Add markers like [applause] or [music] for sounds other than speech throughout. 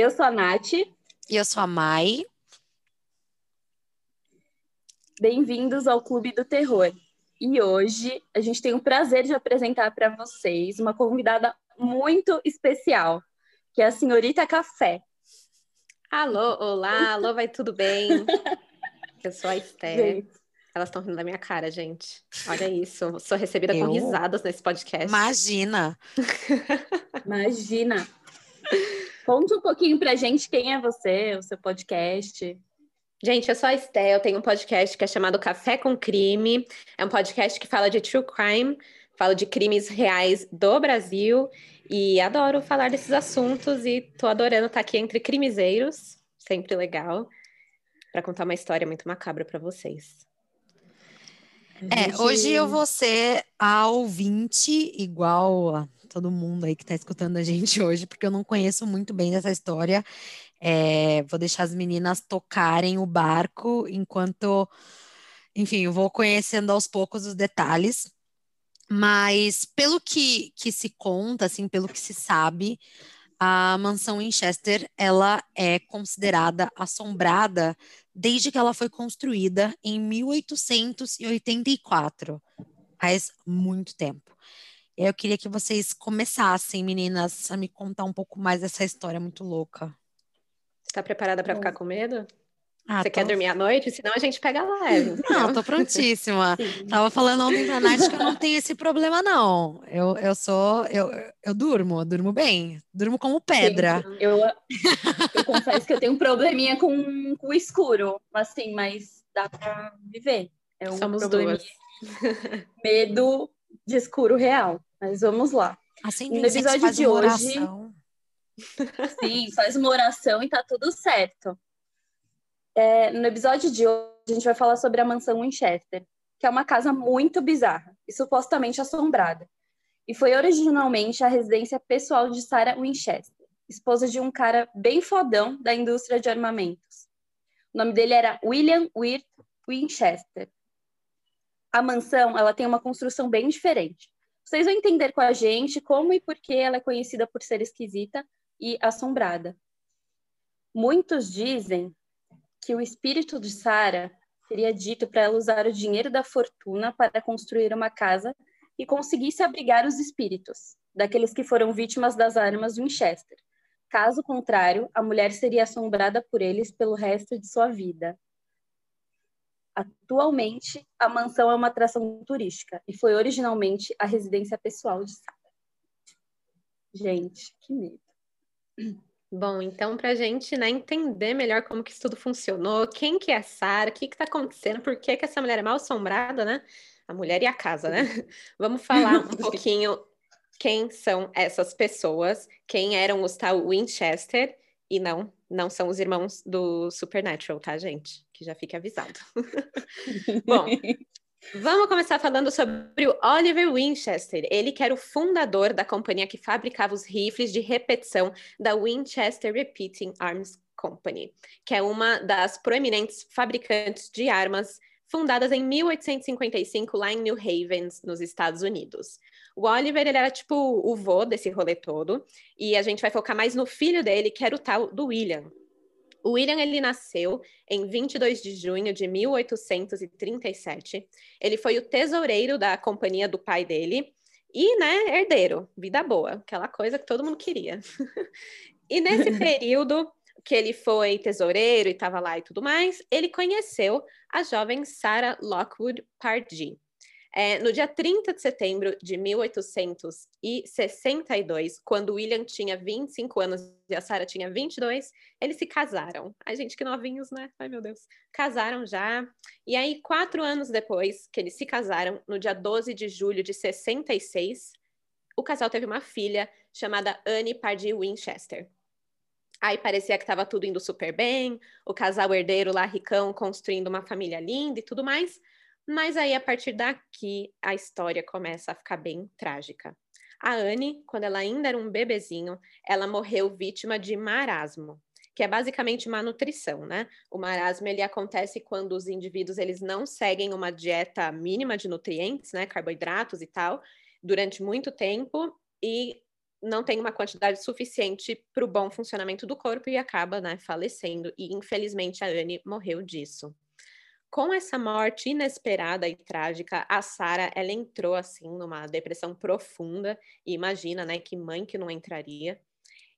Eu sou a Nath. E eu sou a Mai. Bem-vindos ao Clube do Terror. E hoje a gente tem o prazer de apresentar para vocês uma convidada muito especial, que é a senhorita Café. Alô, olá, [laughs] alô, vai tudo bem? Eu sou a Esther. Elas estão rindo da minha cara, gente. Olha isso. Sou recebida Eu? com risadas nesse podcast. Imagina. [laughs] Imagina. Conte um pouquinho pra gente quem é você, o seu podcast. Gente, eu sou a Esté, eu tenho um podcast que é chamado Café com Crime. É um podcast que fala de true crime, fala de crimes reais do Brasil e adoro falar desses assuntos e tô adorando estar aqui entre crimezeiros, sempre legal, para contar uma história muito macabra para vocês. É, hoje eu vou ser a ouvinte, igual a todo mundo aí que está escutando a gente [laughs] hoje, porque eu não conheço muito bem dessa história. É, vou deixar as meninas tocarem o barco enquanto, enfim, eu vou conhecendo aos poucos os detalhes. Mas pelo que, que se conta, assim, pelo que se sabe, a mansão Winchester ela é considerada assombrada desde que ela foi construída em 1884, faz muito tempo. Eu queria que vocês começassem, meninas, a me contar um pouco mais dessa história muito louca. Está preparada para ficar com medo? Ah, Você tô... quer dormir à noite? Senão a gente pega leve. Entendeu? [laughs] Não, tô prontíssima. [laughs] Tava falando ontem pra Nath que eu não tenho esse problema, não. Eu, eu sou. Eu, eu durmo, eu durmo bem. Durmo como pedra. Sim, eu, eu confesso que eu tenho um probleminha com, com o escuro, assim, mas dá pra viver. É um Somos duas. [laughs] Medo de escuro real. Mas vamos lá. Assim, no episódio de hoje. [laughs] Sim, faz uma oração e tá tudo certo. É, no episódio de hoje, a gente vai falar sobre a mansão Winchester, que é uma casa muito bizarra e supostamente assombrada. E foi originalmente a residência pessoal de Sarah Winchester, esposa de um cara bem fodão da indústria de armamentos. O nome dele era William Wirt Winchester. A mansão, ela tem uma construção bem diferente. Vocês vão entender com a gente como e por que ela é conhecida por ser esquisita e assombrada. Muitos dizem que o espírito de Sara teria dito para ela usar o dinheiro da fortuna para construir uma casa e conseguisse abrigar os espíritos daqueles que foram vítimas das armas Winchester. Caso contrário, a mulher seria assombrada por eles pelo resto de sua vida. Atualmente, a mansão é uma atração turística e foi originalmente a residência pessoal de Sara. Gente, que medo. Bom, então para a gente né, entender melhor como que isso tudo funcionou, quem que é Sara, o que está acontecendo, por que, que essa mulher é mal assombrada, né? A mulher e a casa, né? [laughs] Vamos falar um pouquinho quem são essas pessoas, quem eram os tal Winchester, e não, não são os irmãos do Supernatural, tá, gente? Que já fique avisado. [laughs] Bom, Vamos começar falando sobre o Oliver Winchester. Ele que era o fundador da companhia que fabricava os rifles de repetição da Winchester Repeating Arms Company, que é uma das proeminentes fabricantes de armas fundadas em 1855 lá em New Haven, nos Estados Unidos. O Oliver, ele era tipo o vô desse rolê todo, e a gente vai focar mais no filho dele, que era o tal do William, o William ele nasceu em 22 de junho de 1837. Ele foi o tesoureiro da companhia do pai dele e, né, herdeiro, vida boa, aquela coisa que todo mundo queria. [laughs] e nesse [laughs] período que ele foi tesoureiro e estava lá e tudo mais, ele conheceu a jovem Sarah Lockwood Pardee. É, no dia 30 de setembro de 1862, quando William tinha 25 anos e a Sarah tinha 22, eles se casaram. Ai, gente, que novinhos, né? Ai, meu Deus. Casaram já. E aí, quatro anos depois que eles se casaram, no dia 12 de julho de 66, o casal teve uma filha chamada Anne Pardee Winchester. Aí parecia que estava tudo indo super bem, o casal herdeiro lá, ricão, construindo uma família linda e tudo mais. Mas aí, a partir daqui, a história começa a ficar bem trágica. A Anne, quando ela ainda era um bebezinho, ela morreu vítima de marasmo, que é basicamente uma nutrição, né? O marasmo ele acontece quando os indivíduos eles não seguem uma dieta mínima de nutrientes, né, carboidratos e tal, durante muito tempo e não tem uma quantidade suficiente para o bom funcionamento do corpo e acaba né, falecendo. E infelizmente a Anne morreu disso. Com essa morte inesperada e trágica, a Sara ela entrou assim numa depressão profunda e imagina, né, que mãe que não entraria.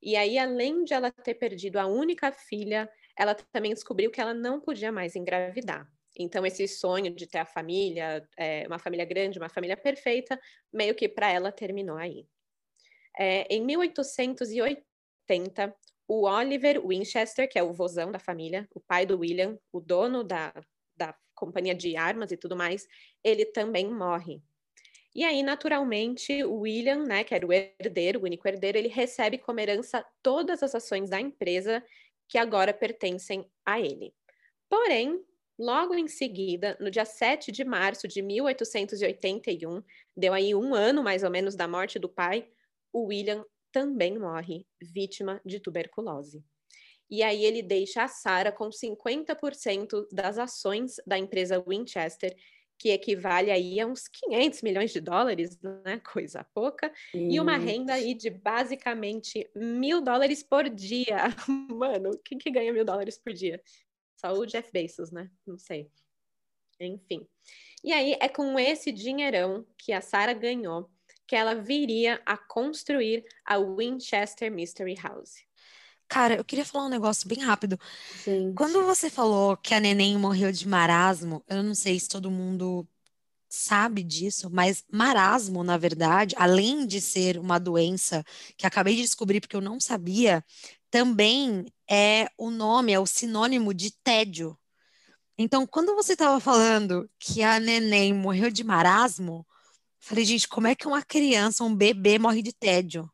E aí, além de ela ter perdido a única filha, ela também descobriu que ela não podia mais engravidar. Então, esse sonho de ter a família, é, uma família grande, uma família perfeita, meio que para ela terminou aí. É, em 1880, o Oliver Winchester, que é o vozão da família, o pai do William, o dono da, companhia de armas e tudo mais, ele também morre. E aí, naturalmente, o William, né, que era o herdeiro, o único herdeiro, ele recebe como herança todas as ações da empresa que agora pertencem a ele. Porém, logo em seguida, no dia 7 de março de 1881, deu aí um ano mais ou menos da morte do pai, o William também morre vítima de tuberculose. E aí ele deixa a Sarah com 50% das ações da empresa Winchester, que equivale aí a uns 500 milhões de dólares, né? [laughs] Coisa pouca, e uma renda aí de basicamente mil dólares por dia. [laughs] Mano, quem que ganha mil dólares por dia? Só o Jeff Bezos, né? Não sei. Enfim. E aí é com esse dinheirão que a Sarah ganhou que ela viria a construir a Winchester Mystery House. Cara, eu queria falar um negócio bem rápido. Gente. Quando você falou que a neném morreu de marasmo, eu não sei se todo mundo sabe disso, mas marasmo, na verdade, além de ser uma doença que acabei de descobrir porque eu não sabia, também é o nome, é o sinônimo de tédio. Então, quando você estava falando que a neném morreu de marasmo, Falei, gente, como é que uma criança, um bebê, morre de tédio?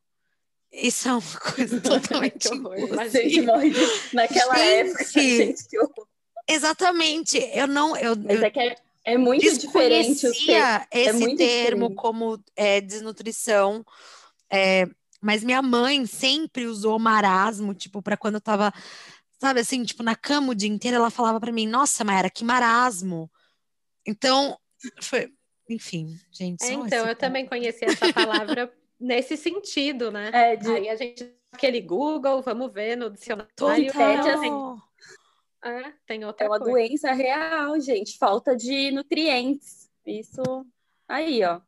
Isso é uma [laughs] coisa [laughs] totalmente. Mas gente morre naquela gente, época. Gente, que horror. Exatamente. Eu não. Eu, Mas é que é, é muito diferente. esse é muito termo diferente. como é, desnutrição. É, mas minha mãe sempre usou marasmo, tipo, para quando eu tava, sabe assim, tipo, na cama o dia inteiro, ela falava para mim, nossa, Mayara, que marasmo. Então, foi, enfim, gente. É, então, eu também conheci essa palavra [laughs] nesse sentido, né? É, de... Aí a gente aquele Google, vamos ver no dicionário. Total. Assim, é, tem outra É uma coisa. doença real, gente. Falta de nutrientes. Isso aí, ó.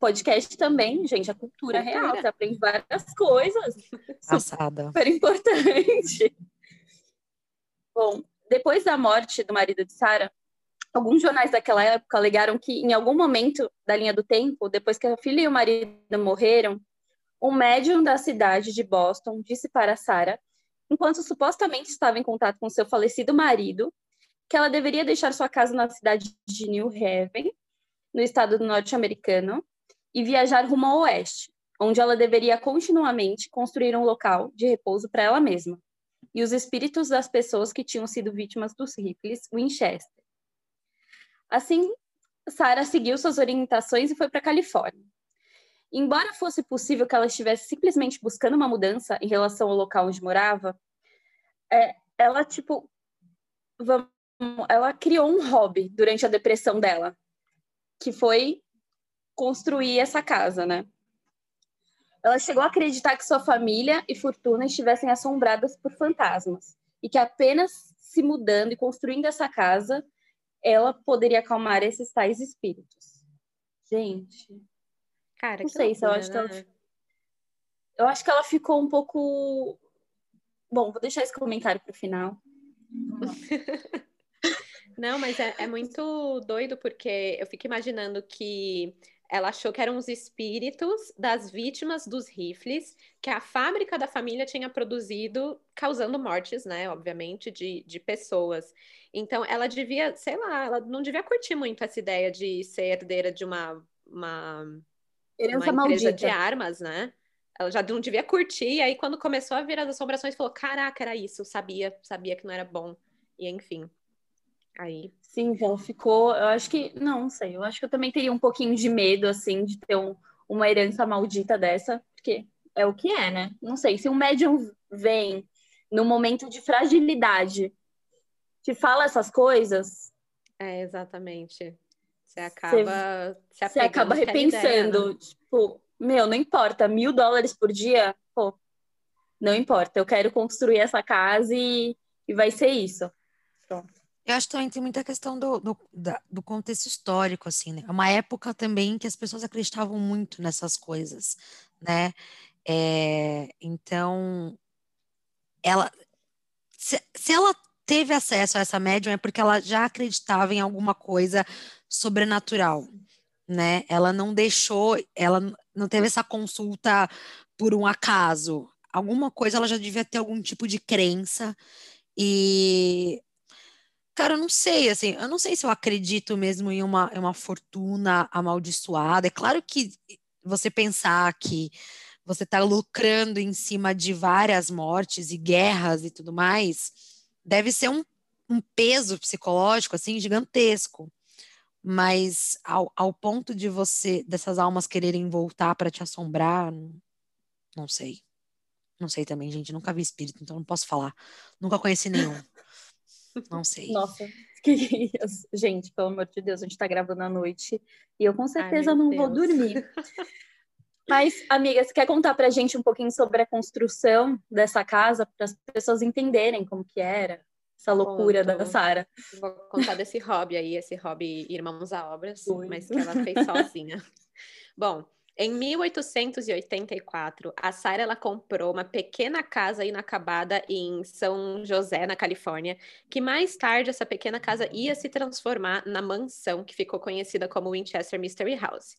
Podcast também, gente, a cultura, cultura. real. Você aprende várias coisas. Passada. Super importante. [laughs] Bom, depois da morte do marido de Sara, Alguns jornais daquela época alegaram que, em algum momento da linha do tempo, depois que a filha e o marido morreram, um médium da cidade de Boston disse para Sarah, enquanto supostamente estava em contato com seu falecido marido, que ela deveria deixar sua casa na cidade de New Haven, no estado do norte-americano, e viajar rumo ao oeste, onde ela deveria continuamente construir um local de repouso para ela mesma e os espíritos das pessoas que tinham sido vítimas dos Ripley's Winchester. Assim, Sarah seguiu suas orientações e foi para a Califórnia. Embora fosse possível que ela estivesse simplesmente buscando uma mudança em relação ao local onde morava, é, ela tipo vamos, ela criou um hobby durante a depressão dela, que foi construir essa casa, né? Ela chegou a acreditar que sua família e fortuna estivessem assombradas por fantasmas e que apenas se mudando e construindo essa casa ela poderia acalmar esses tais espíritos. Gente. Cara, não sei loucura, se eu acho né? que ela. Eu acho que ela ficou um pouco. Bom, vou deixar esse comentário para o final. [laughs] não, mas é, é muito doido porque eu fico imaginando que ela achou que eram os espíritos das vítimas dos rifles que a fábrica da família tinha produzido, causando mortes, né? Obviamente, de, de pessoas. Então, ela devia, sei lá, ela não devia curtir muito essa ideia de ser herdeira de uma, uma, uma empresa maldita. de armas, né? Ela já não devia curtir, e aí quando começou a vir as assombrações, falou: caraca, era isso, sabia, sabia que não era bom. E enfim. Aí. Sim, ela ficou. Eu acho que. Não, não sei. Eu acho que eu também teria um pouquinho de medo, assim, de ter um, uma herança maldita dessa, porque é o que é, né? Não sei. Se um médium vem no momento de fragilidade, te fala essas coisas. É, exatamente. Você acaba você, você acaba repensando. Ideia, né? Tipo, meu, não importa, mil dólares por dia, pô, não importa, eu quero construir essa casa e, e vai ser isso. Pronto. Eu acho que também tem muita questão do, do, da, do contexto histórico, assim, né? É uma época também que as pessoas acreditavam muito nessas coisas, né? É, então, ela, se, se ela teve acesso a essa médium é porque ela já acreditava em alguma coisa sobrenatural, né? Ela não deixou, ela não teve essa consulta por um acaso. Alguma coisa ela já devia ter algum tipo de crença e Cara, eu não sei, assim, eu não sei se eu acredito mesmo em uma, em uma fortuna amaldiçoada. É claro que você pensar que você está lucrando em cima de várias mortes e guerras e tudo mais, deve ser um, um peso psicológico, assim, gigantesco. Mas ao, ao ponto de você, dessas almas quererem voltar para te assombrar, não, não sei. Não sei também, gente. Nunca vi espírito, então não posso falar. Nunca conheci nenhum. Não sei. Nossa, [laughs] que... gente, pelo amor de Deus, a gente tá gravando à noite e eu com certeza Ai, não Deus. vou dormir. [laughs] Mas, amiga, você quer contar pra gente um pouquinho sobre a construção dessa casa, para as pessoas entenderem como que era essa loucura Conto. da Sara? Vou contar desse hobby aí, esse hobby Irmãos a Obras, Oi. mas que ela fez [laughs] sozinha. Bom, em 1884, a Sarah ela comprou uma pequena casa inacabada em São José, na Califórnia, que mais tarde essa pequena casa ia se transformar na mansão que ficou conhecida como Winchester Mystery House.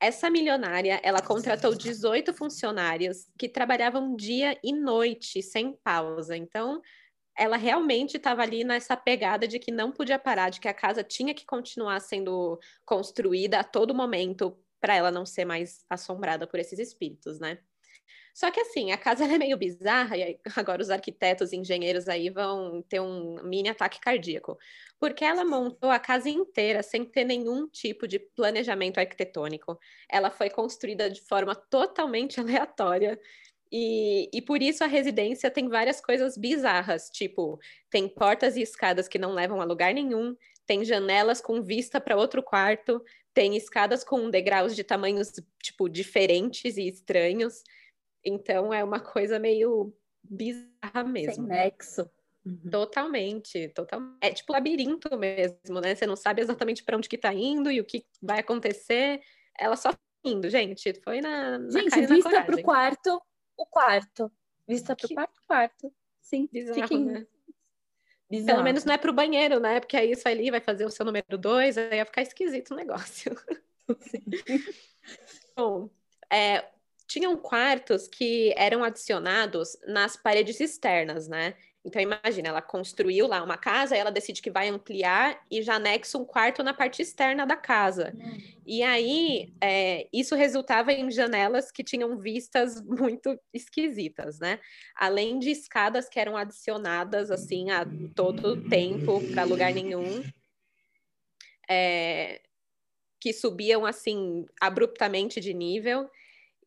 Essa milionária, ela contratou 18 funcionários que trabalhavam dia e noite sem pausa. Então, ela realmente estava ali nessa pegada de que não podia parar, de que a casa tinha que continuar sendo construída a todo momento para ela não ser mais assombrada por esses espíritos, né? Só que assim, a casa [laughs] é meio bizarra e agora os arquitetos e engenheiros aí vão ter um mini ataque cardíaco, porque ela montou a casa inteira sem ter nenhum tipo de planejamento arquitetônico. Ela foi construída de forma totalmente [laughs] aleatória. E, e por isso a residência tem várias coisas bizarras, tipo, tem portas e escadas que não levam a lugar nenhum, tem janelas com vista para outro quarto, tem escadas com degraus de tamanhos, tipo, diferentes e estranhos. Então é uma coisa meio bizarra mesmo. Sem nexo. Uhum. Totalmente, total. É tipo labirinto mesmo, né? Você não sabe exatamente para onde que tá indo e o que vai acontecer. Ela só indo, gente. Foi na, na gente, vista para o quarto, o quarto. Vista para o quarto, quarto. Sim, bizarro, Fiquem... né? Bizarro. Pelo menos não é pro banheiro, né? Porque aí isso ali vai fazer o seu número dois, aí ia ficar esquisito o negócio. [laughs] Bom, é, tinham quartos que eram adicionados nas paredes externas, né? Então, imagina, ela construiu lá uma casa, ela decide que vai ampliar e já anexa um quarto na parte externa da casa. Hum. E aí, é, isso resultava em janelas que tinham vistas [laughs] muito esquisitas, né? Além de escadas que eram adicionadas, assim, a todo tempo, para lugar nenhum. É, que subiam, assim, abruptamente de nível.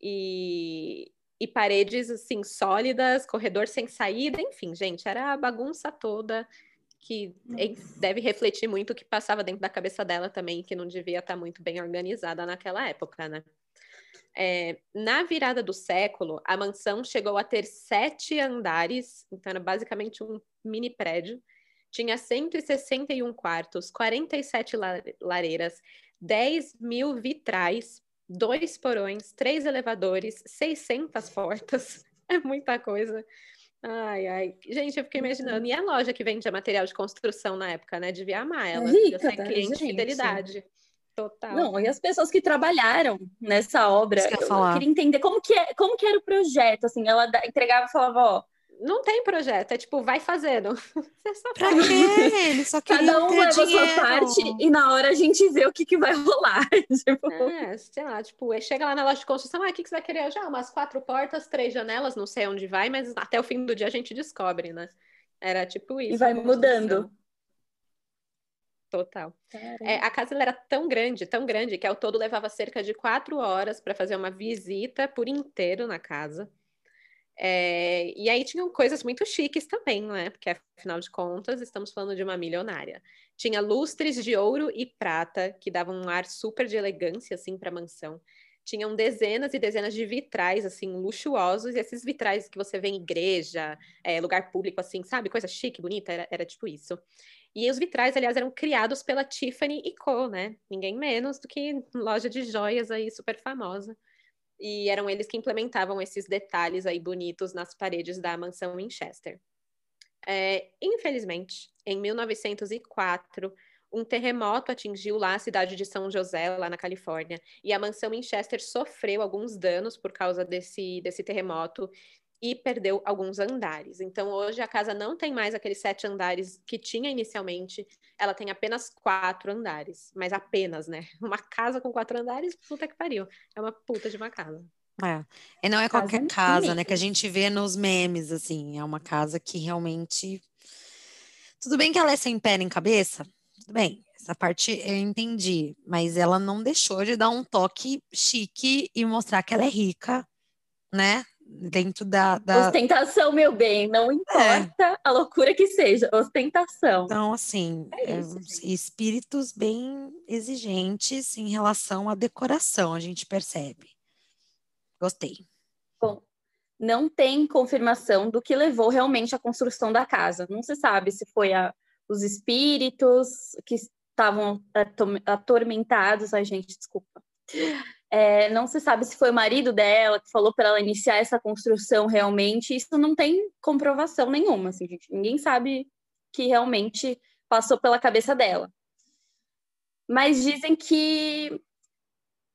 E, e paredes assim sólidas, corredor sem saída, enfim, gente, era a bagunça toda que deve refletir muito o que passava dentro da cabeça dela também, que não devia estar muito bem organizada naquela época, né? É, na virada do século, a mansão chegou a ter sete andares, então era basicamente um mini prédio. Tinha 161 quartos, 47 lareiras, 10 mil vitrais, dois porões, três elevadores, 600 portas. [laughs] É muita coisa. Ai, ai. Gente, eu fiquei imaginando. E a loja que vendia material de construção na época, né? Devia amar ela. É rica, ser tá, cliente de fidelidade. Total. Não, e as pessoas que trabalharam nessa obra, eu, eu, queria entender como que, é, como que era o projeto, assim, ela entregava e falava, ó, não tem projeto, é tipo, vai fazendo. [laughs] Você só pra quê? Ele só Cada um leva a sua parte e na hora a gente vê o que, que vai rolar. [laughs] tipo... É, sei lá, tipo, chega lá na loja de construção, ah, o que, que você vai querer? Já umas quatro portas, três janelas, não sei onde vai, mas até o fim do dia a gente descobre, né? Era tipo isso. E vai mudando. Total. É, a casa era tão grande, tão grande, que ao todo levava cerca de quatro horas para fazer uma visita por inteiro na casa. É, e aí tinham coisas muito chiques também, né? Porque afinal de contas estamos falando de uma milionária. Tinha lustres de ouro e prata que davam um ar super de elegância assim para a mansão. tinham dezenas e dezenas de vitrais, assim, luxuosos, e esses vitrais que você vê em igreja, é, lugar público, assim, sabe? Coisa chique, bonita, era, era tipo isso. E os vitrais, aliás, eram criados pela Tiffany Co., né? Ninguém menos do que loja de joias aí super famosa. E eram eles que implementavam esses detalhes aí bonitos nas paredes da mansão Winchester. É, infelizmente, em 1904, um terremoto atingiu lá a cidade de São José, lá na Califórnia, e a mansão Winchester sofreu alguns danos por causa desse, desse terremoto e perdeu alguns andares. Então, hoje a casa não tem mais aqueles sete andares que tinha inicialmente, ela tem apenas quatro andares, mas apenas, né? [laughs] Uma casa com quatro andares, puta que pariu. É uma puta de uma casa. É. E não é qualquer casa, casa né? Que a gente vê nos memes, assim. É uma casa que realmente. Tudo bem que ela é sem pé nem cabeça, tudo bem. Essa parte eu entendi, mas ela não deixou de dar um toque chique e mostrar que ela é rica, né? Dentro da, da... Ostentação, meu bem, não importa é. a loucura que seja, ostentação. Então, assim, é isso, é, espíritos bem exigentes em relação à decoração, a gente percebe. Gostei. Bom, não tem confirmação do que levou realmente à construção da casa. Não se sabe se foi a, os espíritos que estavam atormentados. Ai, gente, desculpa é, não se sabe se foi o marido dela que falou para ela iniciar essa construção realmente. Isso não tem comprovação nenhuma, assim, gente. Ninguém sabe que realmente passou pela cabeça dela. Mas dizem que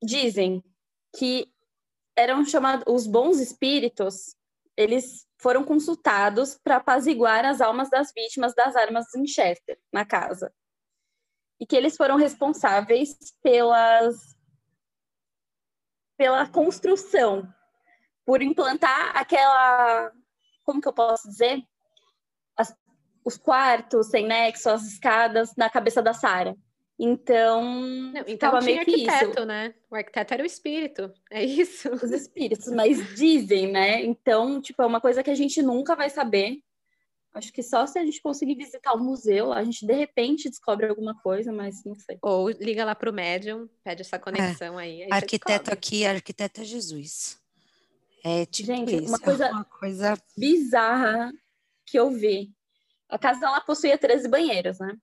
dizem que eram chamados os bons espíritos. Eles foram consultados para apaziguar as almas das vítimas das armas Winchester na casa. E que eles foram responsáveis pelas pela construção, por implantar aquela, como que eu posso dizer? As, os quartos sem nexo, as escadas na cabeça da Sara. Então, Não, então tinha arquiteto, isso. né? O arquiteto era o espírito, é isso? Os espíritos, mas dizem, né? Então, tipo, é uma coisa que a gente nunca vai saber. Acho que só se a gente conseguir visitar o museu, a gente de repente descobre alguma coisa, mas não sei. Ou liga lá para o médium, pede essa conexão é. aí. aí arquiteto aqui, arquiteto é Jesus. É tipo gente, isso, uma coisa, é uma coisa bizarra que eu vi. A casa ela possuía 13 banheiros, né?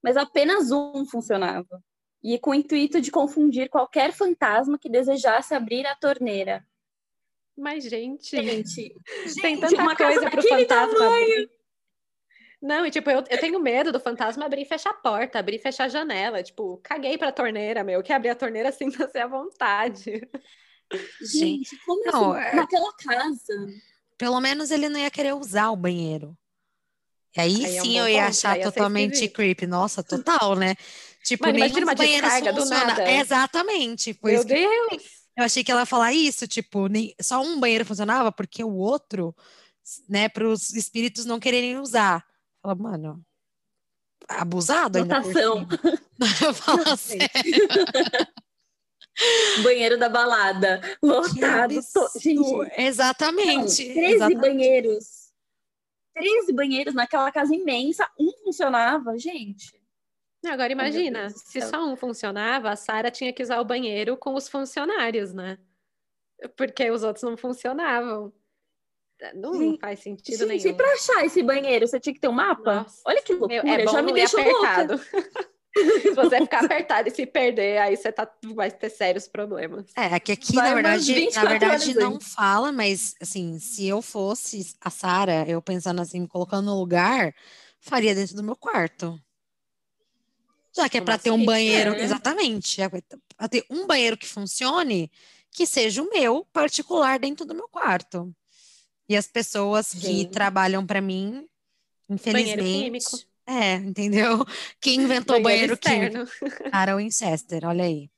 Mas apenas um funcionava. E com o intuito de confundir qualquer fantasma que desejasse abrir a torneira. Mas, gente, gente, [laughs] tem tanta uma coisa pro fantasma abrir. Não, e tipo, eu, eu tenho medo do fantasma abrir e fechar a porta, abrir e fechar a janela. Tipo, caguei pra torneira, meu. Que abrir a torneira assim [laughs] você à vontade. Gente, como não, assim? É... Naquela casa. Pelo menos ele não ia querer usar o banheiro. E aí, aí sim é um eu ia ponto, achar totalmente creepy. Nossa, total, né? Tipo, Mano, imagina uma descarga do nada. Exatamente. Meu Deus! Eu achei que ela ia falar isso, tipo, nem, só um banheiro funcionava porque o outro, né, para os espíritos não quererem usar. Fala, mano, abusado ainda Votação. [laughs] Fala [laughs] sério. [laughs] Banheiro da balada, lotado. Gente, exatamente. Não, 13 exatamente. banheiros. 13 banheiros naquela casa imensa, um funcionava, gente. Agora imagina, se só um funcionava, a Sara tinha que usar o banheiro com os funcionários, né? Porque os outros não funcionavam. Não gente, faz sentido gente, nenhum. E pra achar esse banheiro, você tinha que ter um mapa? Nossa, Olha que loucura, meu, é bom já me deixou apertado. [laughs] se você ficar apertado e se perder, aí você tá, vai ter sérios problemas. É, que aqui, vai na verdade, na verdade não fala, mas assim, se eu fosse a Sara, eu pensando assim, me colocando no lugar, faria dentro do meu quarto. Já que é para ter um banheiro, é. exatamente, é para ter um banheiro que funcione, que seja o meu particular dentro do meu quarto. E as pessoas Sim. que trabalham para mim, infelizmente, é, entendeu? Quem inventou banheiro, banheiro químico? Cara Winchester, olha aí.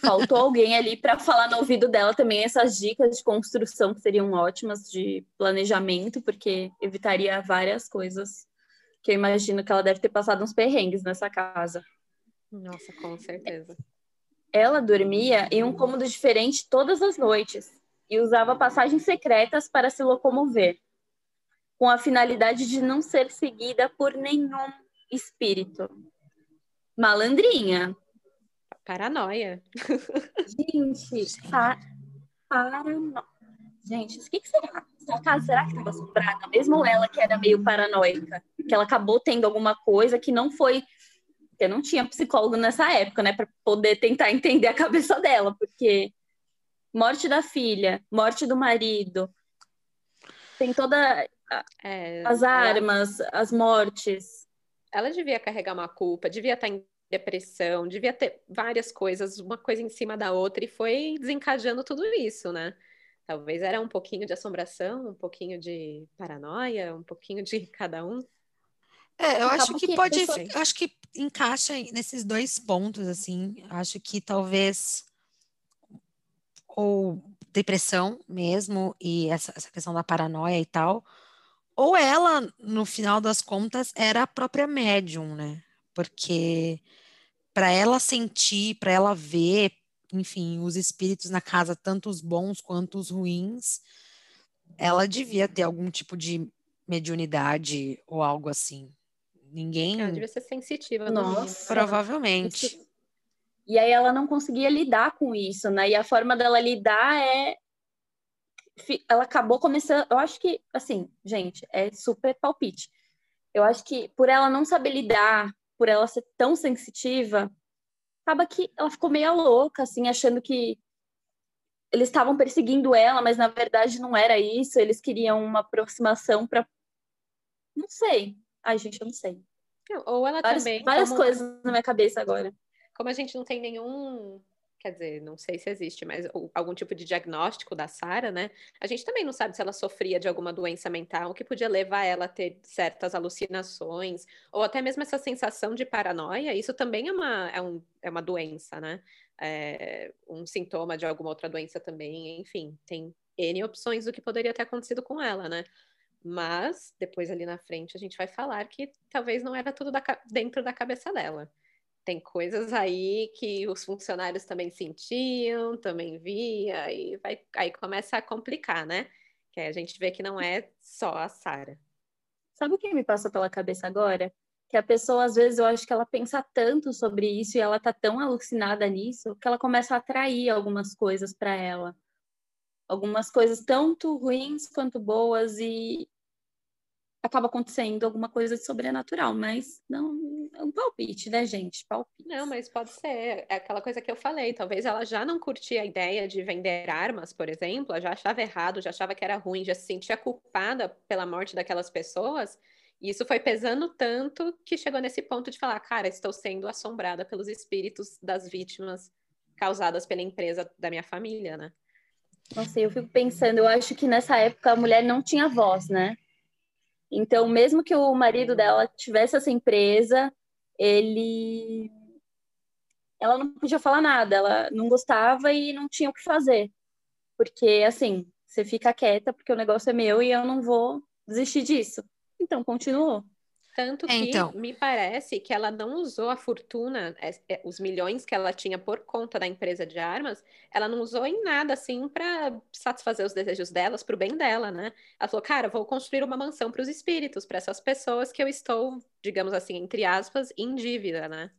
Faltou alguém ali para falar no ouvido dela também essas dicas de construção que seriam ótimas de planejamento, porque evitaria várias coisas que eu imagino que ela deve ter passado uns perrengues nessa casa. Nossa, com certeza. Ela dormia em um cômodo diferente todas as noites e usava passagens secretas para se locomover, com a finalidade de não ser seguida por nenhum espírito. Malandrinha. Paranoia. [laughs] Gente, pa paranoia. Gente, o que, que será? Essa casa, será que estava assombrada? Mesmo ela que era meio paranoica, que ela acabou tendo alguma coisa que não foi. Porque não tinha psicólogo nessa época, né? Para poder tentar entender a cabeça dela, porque morte da filha, morte do marido, tem toda é, as armas, ela... as mortes. Ela devia carregar uma culpa, devia estar em depressão, devia ter várias coisas, uma coisa em cima da outra, e foi desencadeando tudo isso, né? Talvez era um pouquinho de assombração, um pouquinho de paranoia, um pouquinho de [laughs] cada um. É, eu acho que, que pode, acho que encaixa nesses dois pontos, assim. Acho que talvez ou depressão mesmo e essa, essa questão da paranoia e tal, ou ela, no final das contas, era a própria médium, né? Porque para ela sentir, para ela ver, enfim, os espíritos na casa, tanto os bons quanto os ruins, ela devia ter algum tipo de mediunidade ou algo assim. Ninguém. Ela devia ser sensitiva. Nossa. Provavelmente. Isso... E aí ela não conseguia lidar com isso, né? E a forma dela lidar é. Ela acabou começando. Eu acho que, assim, gente, é super palpite. Eu acho que por ela não saber lidar, por ela ser tão sensitiva, acaba que ela ficou meio louca, assim, achando que eles estavam perseguindo ela, mas na verdade não era isso, eles queriam uma aproximação para não sei. Ai, gente, eu não sei. Ou ela várias, também. Várias como... coisas na minha cabeça agora. Como a gente não tem nenhum quer dizer, não sei se existe, mas algum tipo de diagnóstico da Sara, né? A gente também não sabe se ela sofria de alguma doença mental que podia levar ela a ter certas alucinações, ou até mesmo essa sensação de paranoia. Isso também é uma, é um, é uma doença, né? É um sintoma de alguma outra doença também, enfim, tem N opções do que poderia ter acontecido com ela, né? Mas depois ali na frente a gente vai falar que talvez não era tudo da, dentro da cabeça dela tem coisas aí que os funcionários também sentiam, também via, e vai, aí começa a complicar, né? Que a gente vê que não é só a Sara. Sabe o que me passa pela cabeça agora? Que a pessoa, às vezes, eu acho que ela pensa tanto sobre isso e ela tá tão alucinada nisso que ela começa a atrair algumas coisas para ela. Algumas coisas tanto ruins quanto boas e acaba acontecendo alguma coisa de sobrenatural, mas não é um palpite, né, gente? Palpite. Não, mas pode ser. É aquela coisa que eu falei. Talvez ela já não curtia a ideia de vender armas, por exemplo, ela já achava errado, já achava que era ruim, já se sentia culpada pela morte daquelas pessoas. E isso foi pesando tanto que chegou nesse ponto de falar: cara, estou sendo assombrada pelos espíritos das vítimas causadas pela empresa da minha família, né? Nossa, eu fico pensando, eu acho que nessa época a mulher não tinha voz, né? Então, mesmo que o marido dela tivesse essa empresa, ele ela não podia falar nada, ela não gostava e não tinha o que fazer. Porque assim, você fica quieta porque o negócio é meu e eu não vou desistir disso. Então, continuou. Tanto que então. me parece que ela não usou a fortuna, é, é, os milhões que ela tinha por conta da empresa de armas, ela não usou em nada assim para satisfazer os desejos delas, para o bem dela, né? Ela falou, cara, vou construir uma mansão para os espíritos, para essas pessoas que eu estou, digamos assim, entre aspas, em dívida, né?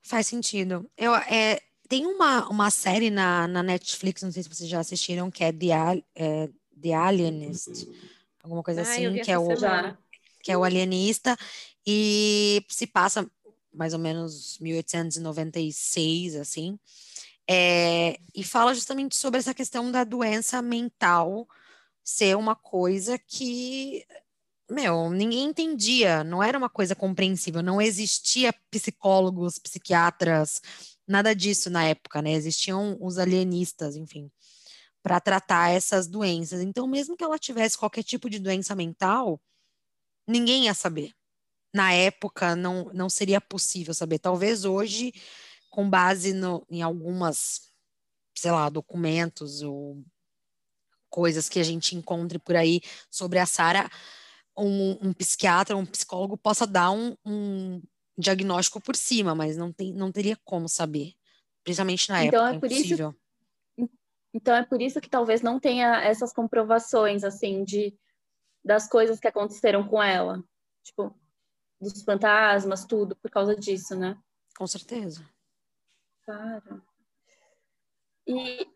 Faz sentido. Eu, é, tem uma, uma série na, na Netflix, não sei se vocês já assistiram, que é The, é, The Alienist alguma coisa ah, assim, que é, o, que é o alienista, e se passa mais ou menos 1896, assim, é, e fala justamente sobre essa questão da doença mental ser uma coisa que, meu, ninguém entendia, não era uma coisa compreensível, não existia psicólogos, psiquiatras, nada disso na época, né? Existiam os alienistas, enfim para tratar essas doenças. Então, mesmo que ela tivesse qualquer tipo de doença mental, ninguém ia saber. Na época, não, não seria possível saber. Talvez hoje, com base no, em algumas, sei lá, documentos ou coisas que a gente encontre por aí sobre a Sara, um, um, psiquiatra, um psicólogo possa dar um, um, diagnóstico por cima, mas não, tem, não teria como saber, principalmente na então, época. É por impossível. isso então é por isso que talvez não tenha essas comprovações assim de das coisas que aconteceram com ela, tipo dos fantasmas, tudo por causa disso, né? Com certeza. Claro. E,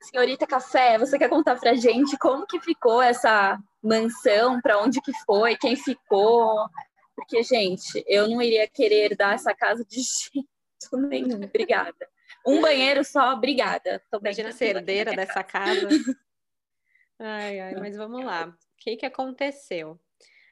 senhorita Café, você quer contar pra gente como que ficou essa mansão, para onde que foi, quem ficou? Porque, gente, eu não iria querer dar essa casa de [laughs] jeito nenhum. Obrigada. Um banheiro só, obrigada. Tô Imagina ser herdeira dessa casa. [laughs] Ai, ai, mas vamos lá. O que, que aconteceu?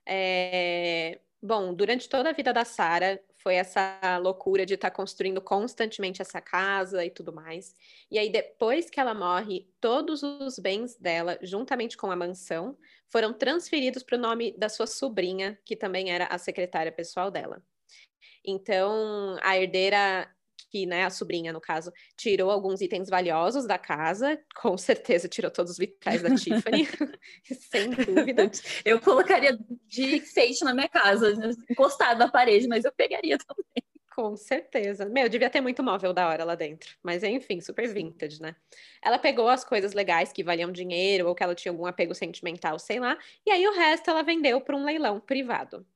É... Bom, durante toda a vida da Sara, foi essa loucura de estar tá construindo constantemente essa casa e tudo mais. E aí, depois que ela morre, todos os bens dela, juntamente com a mansão, foram transferidos para o nome da sua sobrinha, que também era a secretária pessoal dela. Então, a herdeira que, né, a sobrinha, no caso, tirou alguns itens valiosos da casa, [laughs] com certeza tirou todos os vitrais da Tiffany, [laughs] sem dúvida. Eu colocaria de enfeite na minha casa, encostado na parede, mas eu pegaria também. Com certeza. Meu, devia ter muito móvel da hora lá dentro. Mas enfim, super vintage, né? Ela pegou as coisas legais que valiam dinheiro ou que ela tinha algum apego sentimental, sei lá, e aí o resto ela vendeu para um leilão privado.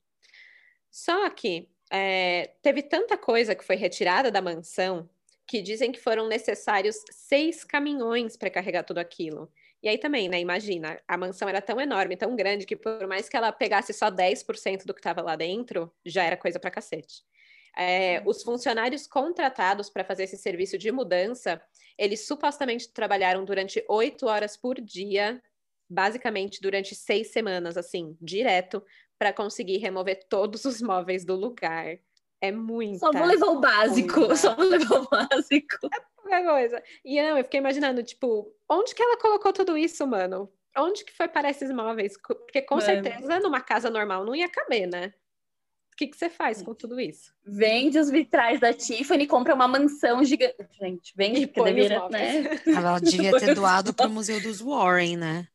Só que é, teve tanta coisa que foi retirada da mansão que dizem que foram necessários seis caminhões para carregar tudo aquilo. E aí também, né? Imagina, a mansão era tão enorme, tão grande, que por mais que ela pegasse só 10% do que estava lá dentro, já era coisa para cacete. É, os funcionários contratados para fazer esse serviço de mudança, eles supostamente trabalharam durante oito horas por dia, basicamente durante seis semanas, assim, direto, para conseguir remover todos os móveis do lugar. É muito. Só vou levar o básico, coisa. só vou levar o básico. É pouca coisa. E não, eu fiquei imaginando, tipo, onde que ela colocou tudo isso, mano? Onde que foi para esses móveis? Porque com mano. certeza numa casa normal não ia caber, né? O que, que você faz com tudo isso? Vende os vitrais da Tiffany, compra uma mansão gigante. Gente, vende, porque deveria, né? Ela [laughs] devia ter doado para o Museu dos Warren, né?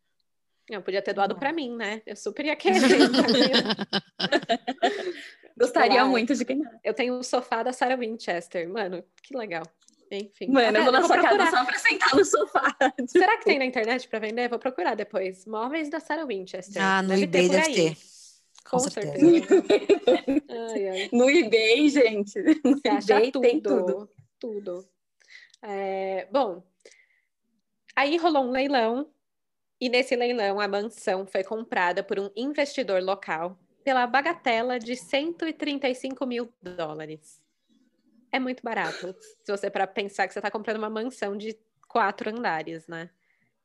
Eu podia ter doado para mim, né? Eu super ia querer. [laughs] Gostaria tipo, muito de ganhar. Eu tenho o sofá da Sarah Winchester. Mano, que legal. Enfim. Mano, eu vou na sua casa só pra sentar no sofá. [laughs] Será que tem na internet para vender? Vou procurar depois. Móveis da Sarah Winchester. Ah, no deve eBay ter deve ter. Com, Com certeza. certeza. [laughs] ai, ai. No eBay, gente. No eBay tudo, tem tudo. Tudo. É, bom, aí rolou um leilão e nesse leilão, a mansão foi comprada por um investidor local pela bagatela de 135 mil dólares. É muito barato, se você para pensar que você está comprando uma mansão de quatro andares, né?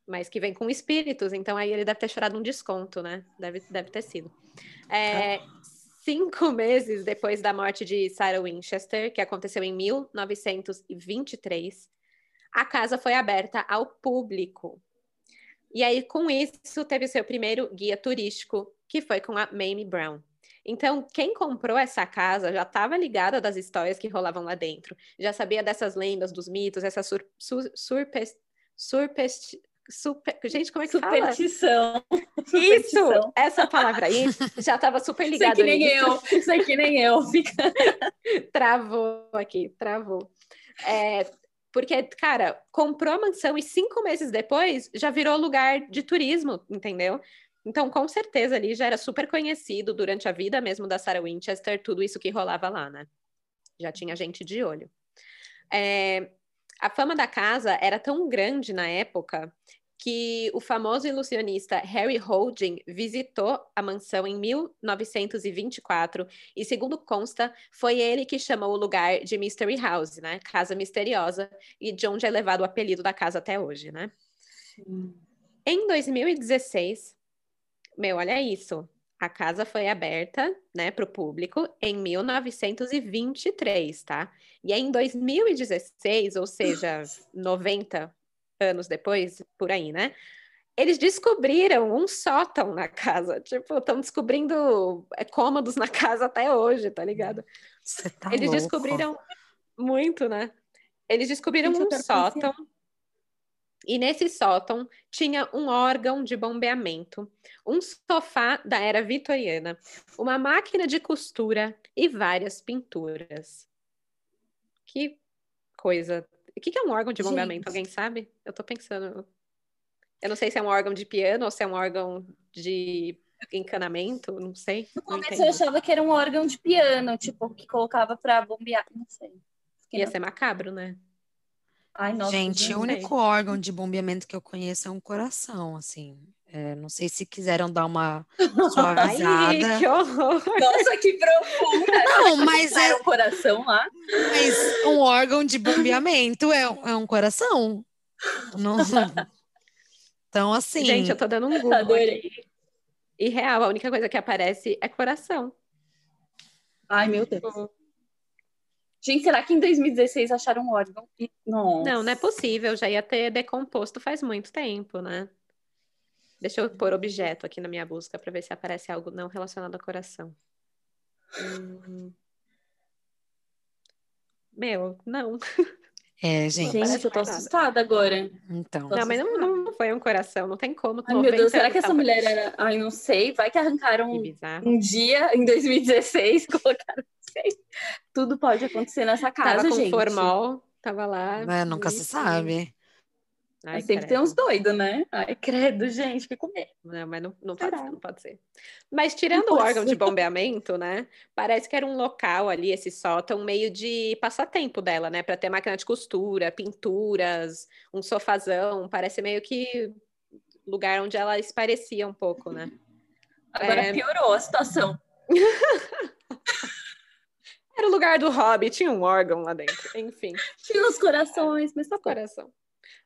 Mas que vem com espíritos, então aí ele deve ter chorado um desconto, né? Deve, deve ter sido. É, cinco meses depois da morte de Sarah Winchester, que aconteceu em 1923, a casa foi aberta ao público e aí, com isso, teve seu primeiro guia turístico, que foi com a Mamie Brown. Então, quem comprou essa casa já estava ligada das histórias que rolavam lá dentro, já sabia dessas lendas, dos mitos, essa sur, sur, surpest, surpest, super, gente, como é que Superstição. fala? Superstição. Isso, essa palavra aí já estava super ligada. Isso aqui nem eu, isso aqui nem eu. [laughs] travou aqui, travou. É, porque, cara, comprou a mansão e cinco meses depois já virou lugar de turismo, entendeu? Então, com certeza ali já era super conhecido durante a vida mesmo da Sarah Winchester, tudo isso que rolava lá, né? Já tinha gente de olho. É, a fama da casa era tão grande na época que o famoso ilusionista Harry Holding visitou a mansão em 1924 e, segundo consta, foi ele que chamou o lugar de Mystery House, né? Casa misteriosa, e de onde é levado o apelido da casa até hoje, né? Sim. Em 2016, meu, olha isso. A casa foi aberta, né, para o público em 1923, tá? E em 2016, ou seja, 90 anos depois, por aí, né? Eles descobriram um sótão na casa. Tipo, estão descobrindo é, cômodos na casa até hoje, tá ligado? Tá Eles louco. descobriram muito, né? Eles descobriram um sótão. E nesse sótão tinha um órgão de bombeamento, um sofá da era vitoriana, uma máquina de costura e várias pinturas. Que coisa o que, que é um órgão de bombeamento? Gente. Alguém sabe? Eu tô pensando. Eu não sei se é um órgão de piano ou se é um órgão de encanamento, não sei. No começo eu achava que era um órgão de piano, tipo, que colocava para bombear, não sei. Ia ser macabro, né? Ai, nossa, Gente, o único órgão de bombeamento que eu conheço é um coração, assim. É, não sei se quiseram dar uma [laughs] suavizada. Ai, que horror! Nossa, que profunda! Não, mas é, o coração lá. mas um órgão de bombeamento é, é um coração. Não- [laughs] Então, assim, Gente, eu tô dando um Google. Adorei. E real, a única coisa que aparece é coração. Ai, meu Deus. Gente, será que em 2016 acharam um órgão? Nossa. Não, não é possível, já ia ter decomposto faz muito tempo, né? Deixa eu pôr objeto aqui na minha busca para ver se aparece algo não relacionado ao coração. Hum. Meu, não. é, gente. Gente, eu tô assustada agora. Então, Não, mas não, não foi um coração, não tem como. Ai, meu Deus, será que essa 90 mulher era. Ai, não sei. Vai que arrancaram Que um, bizarro. um dia, em 2016, [laughs] colocaram. Não sei. Tudo pode acontecer nessa casa, Tava com gente. formol, tava lá. né, nunca se bonitinho. sabe. Ai, Sempre tem credo. uns doidos, né? Ai, credo, gente, que comer. Não, mas não, não pode ser, não pode ser. Mas tirando o órgão de ser. [laughs] bombeamento, né? Parece que era um local ali, esse sótão, meio de passatempo dela, né? Para ter máquina de costura, pinturas, um sofazão. Parece meio que lugar onde ela esparecia um pouco, né? Agora É. piorou a situação. [laughs] Era o lugar do hobby, tinha um órgão lá dentro. Enfim. Tinha os corações, mas tá bom. coração.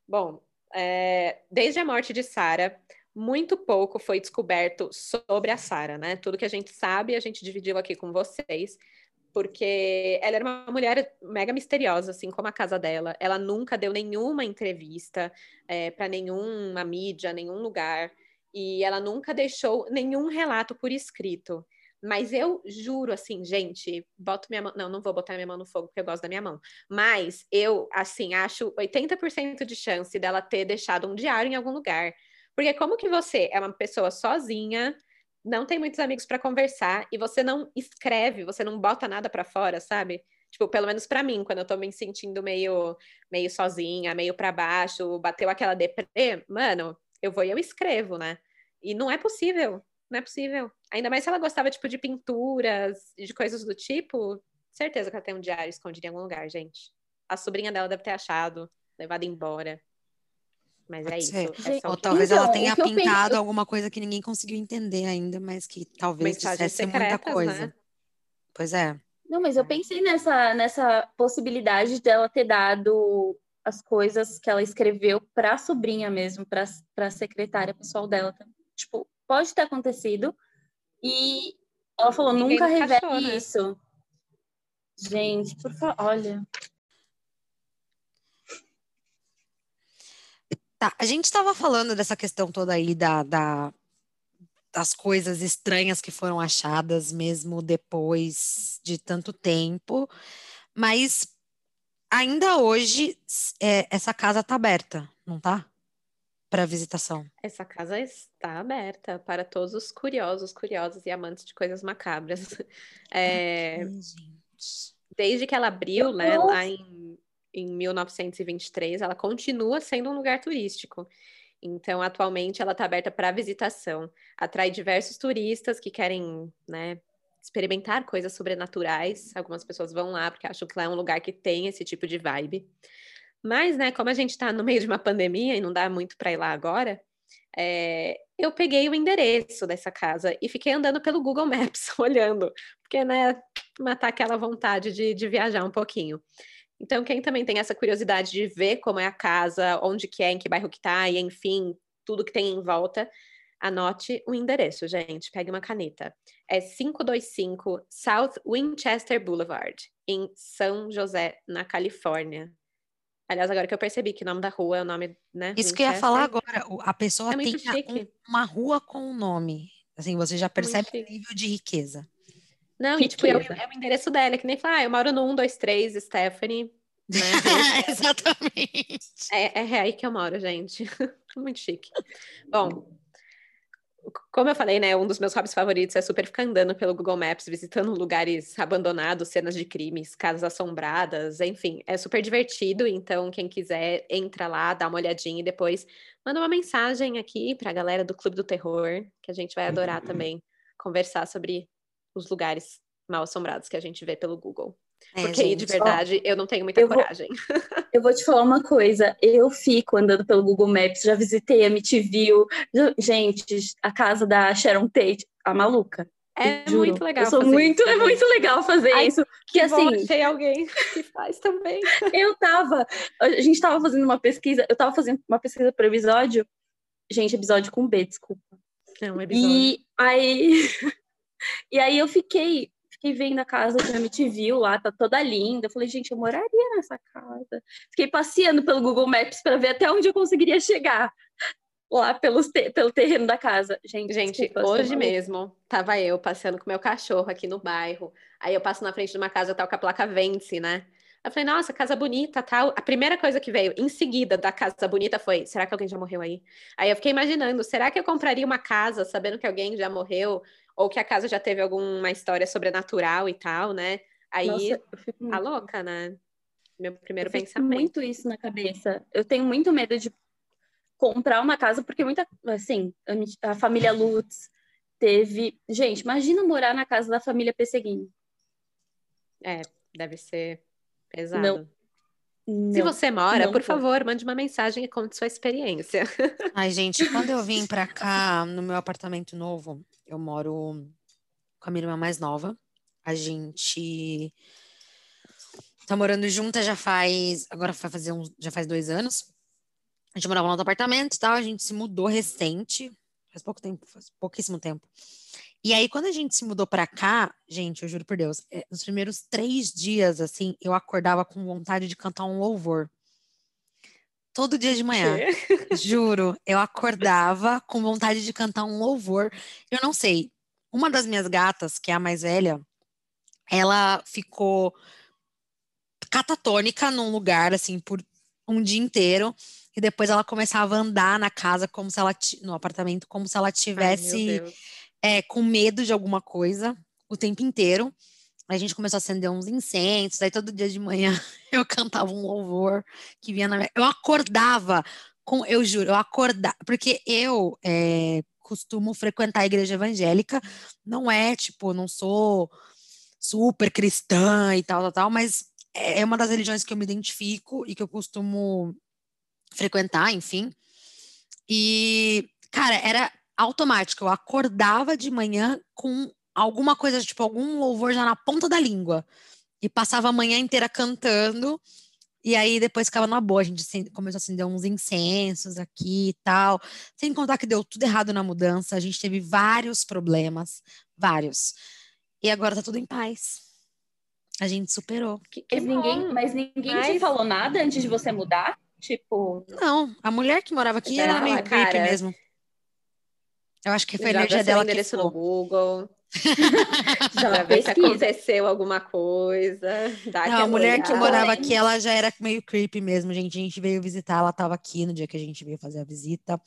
Bom, é, desde a morte de Sara, muito pouco foi descoberto sobre a Sara, né? Tudo que a gente sabe, a gente dividiu aqui com vocês, porque ela era uma mulher mega misteriosa, assim como a casa dela. Ela nunca deu nenhuma entrevista para nenhuma mídia, nenhum lugar, e ela nunca deixou nenhum relato por escrito. Mas eu juro, assim, gente, boto minha mão. Não, não vou botar minha mão no fogo porque eu gosto da minha mão. Mas eu, assim, acho 80% de chance dela ter deixado um diário em algum lugar. Porque como que você é uma pessoa sozinha, não tem muitos amigos para conversar e você não escreve, você não bota nada para fora, sabe? Tipo, pelo menos para mim, quando eu tô me sentindo meio meio sozinha, meio para baixo, bateu aquela deprê, mano, eu vou e eu escrevo, né? E não é possível, não é possível. Ainda mais se ela gostava tipo de pinturas, de coisas do tipo, certeza que ela tem um diário escondido em algum lugar, gente. A sobrinha dela deve ter achado, levado embora. Mas é isso. É Ou talvez Então, ela tenha eu pintado penso- alguma coisa que ninguém conseguiu entender ainda, mas que talvez dissesse muita secretas, coisa. né? Pois é. Não, mas eu pensei nessa, nessa possibilidade dela ter dado as coisas que ela escreveu para a sobrinha mesmo, para a secretária pessoal dela. Tipo, pode ter acontecido. E ela falou, Ninguém nunca revele achou, né? isso. Gente, por favor, olha. Tá, a gente estava falando dessa questão toda aí da, da- das coisas estranhas que foram achadas mesmo depois de tanto tempo, mas ainda hoje é, essa casa tá aberta, não tá? Para visitação. Essa casa está aberta para todos os curiosos, curiosas e amantes de coisas macabras. [laughs] É, Ai, desde que ela abriu, né, lá em, em 1923, ela continua sendo um lugar turístico. Então, atualmente, ela está aberta para visitação. Atrai diversos turistas que querem, né, experimentar coisas sobrenaturais. Algumas pessoas vão lá porque acham que lá é um lugar que tem esse tipo de vibe. Mas, né, como a gente está no meio de uma pandemia e não dá muito para ir lá agora, é, eu peguei o endereço dessa casa e fiquei andando pelo Google Maps, [laughs] olhando, porque, né, matar aquela vontade de, de viajar um pouquinho. Então, quem também tem essa curiosidade de ver como é a casa, onde que é, em que bairro que tá, e enfim, tudo que tem em volta, anote o endereço, gente. Pegue uma caneta. É 525 South Winchester Boulevard, em São José, na Califórnia. Aliás, agora que eu percebi que o nome da rua é o nome, né? Isso que eu ia falar agora, a pessoa É tem a- chique. um- uma rua com o nome. Assim, você já percebe o nível de riqueza. Não, e tipo, é o, Riqueza. é o endereço dela, que nem falar, ah, eu moro no 123 Stephanie, né? [laughs] Exatamente. É, é aí que eu moro, gente. [laughs] Muito chique. Bom, como eu falei, né? Um dos meus hobbies favoritos é super ficar andando pelo Google Maps, visitando lugares abandonados, cenas de crimes, casas assombradas, enfim, é super divertido. Então, quem quiser, entra lá, dá uma olhadinha e depois manda uma mensagem aqui para a galera do Clube do Terror, que a gente vai adorar [laughs] também conversar sobre os lugares mal assombrados que a gente vê pelo Google. É, Porque gente, de verdade ó, eu não tenho muita eu coragem. Vou, [laughs] eu vou te falar uma coisa. Eu fico andando pelo Google Maps, já visitei a MTV. Gente, a casa da Sharon Tate, a maluca. É Juro. muito legal. Eu sou muito, é muito legal fazer Ai, isso. Que, que assim. Tem alguém que faz também. [laughs] eu tava. A gente tava fazendo uma pesquisa. Eu tava fazendo uma pesquisa para episódio. Gente, episódio com B, desculpa. É um episódio. E aí. [laughs] e aí eu fiquei fiquei vendo a casa de MTV lá, tá toda linda. Eu falei, gente, eu moraria nessa casa. Fiquei passeando pelo Google Maps para ver até onde eu conseguiria chegar lá pelos te pelo terreno da casa. Gente, gente desculpa, hoje mesmo tava eu passeando com meu cachorro aqui no bairro. Aí eu passo na frente de uma casa tal com a placa Vence, né? Eu falei, nossa, casa bonita, tal. A primeira coisa que veio em seguida da casa bonita foi: será que alguém já morreu aí? Aí eu fiquei imaginando, será que eu compraria uma casa sabendo que alguém já morreu? Ou que a casa já teve alguma história sobrenatural e tal, né? Aí, Nossa, a louca, né? Meu primeiro eu pensamento. muito isso na cabeça. Eu tenho muito medo de comprar uma casa, porque muita, assim, a família Lutz teve... Gente, imagina morar na casa da família Pesseguini. É, deve ser pesado. Não. Não, Se você mora, por favor, mande uma mensagem e conte sua experiência. Ai, gente, quando eu vim para cá, no meu apartamento novo, eu moro com a minha irmã mais nova. A gente tá morando junta já faz. Agora vai fazer uns. Já faz dois anos. A gente morava no outro apartamento e tal. A gente se mudou recente. Faz pouco tempo, faz pouquíssimo tempo. E aí, quando a gente se mudou para cá, gente, eu juro por Deus, é, nos primeiros três dias, assim, eu acordava com vontade de cantar um louvor. Todo dia de manhã. Juro, eu [laughs] acordava com vontade de cantar um louvor. Eu não sei. Uma das minhas gatas, que é a mais velha, ela ficou catatônica num lugar assim por um dia inteiro e depois ela começava a andar na casa como se ela no apartamento como se ela tivesse Ai, é, com medo de alguma coisa o tempo inteiro. A gente começou a acender uns incensos, aí todo dia de manhã [laughs] eu cantava um louvor que vinha na minha... Eu acordava com, eu juro, eu acordava, porque eu é, costumo frequentar a igreja evangélica, não é, tipo, não sou super cristã e tal, tal, tal, mas é, é uma das religiões que eu me identifico e que eu costumo frequentar, enfim. E, cara, era automático, eu acordava de manhã com alguma coisa, tipo, algum louvor já na ponta da língua. E passava a manhã inteira cantando. E aí depois ficava na boa, a gente começou a acender uns incensos aqui e tal. Sem contar que deu tudo errado na mudança, a gente teve vários problemas, vários. E agora tá tudo em paz. A gente superou. Que, que mas, ninguém, mas ninguém mas... te falou nada antes de você mudar? Tipo. Não, a mulher que morava aqui era meio creepy mesmo. Eu acho que foi a energia dela que ficou. no Google. [laughs] já ver se aconteceu alguma coisa. Não, a mulher olhada. que morava aqui, ela já era meio creepy mesmo, gente. A gente veio visitar, ela estava aqui no dia que a gente veio fazer a visita,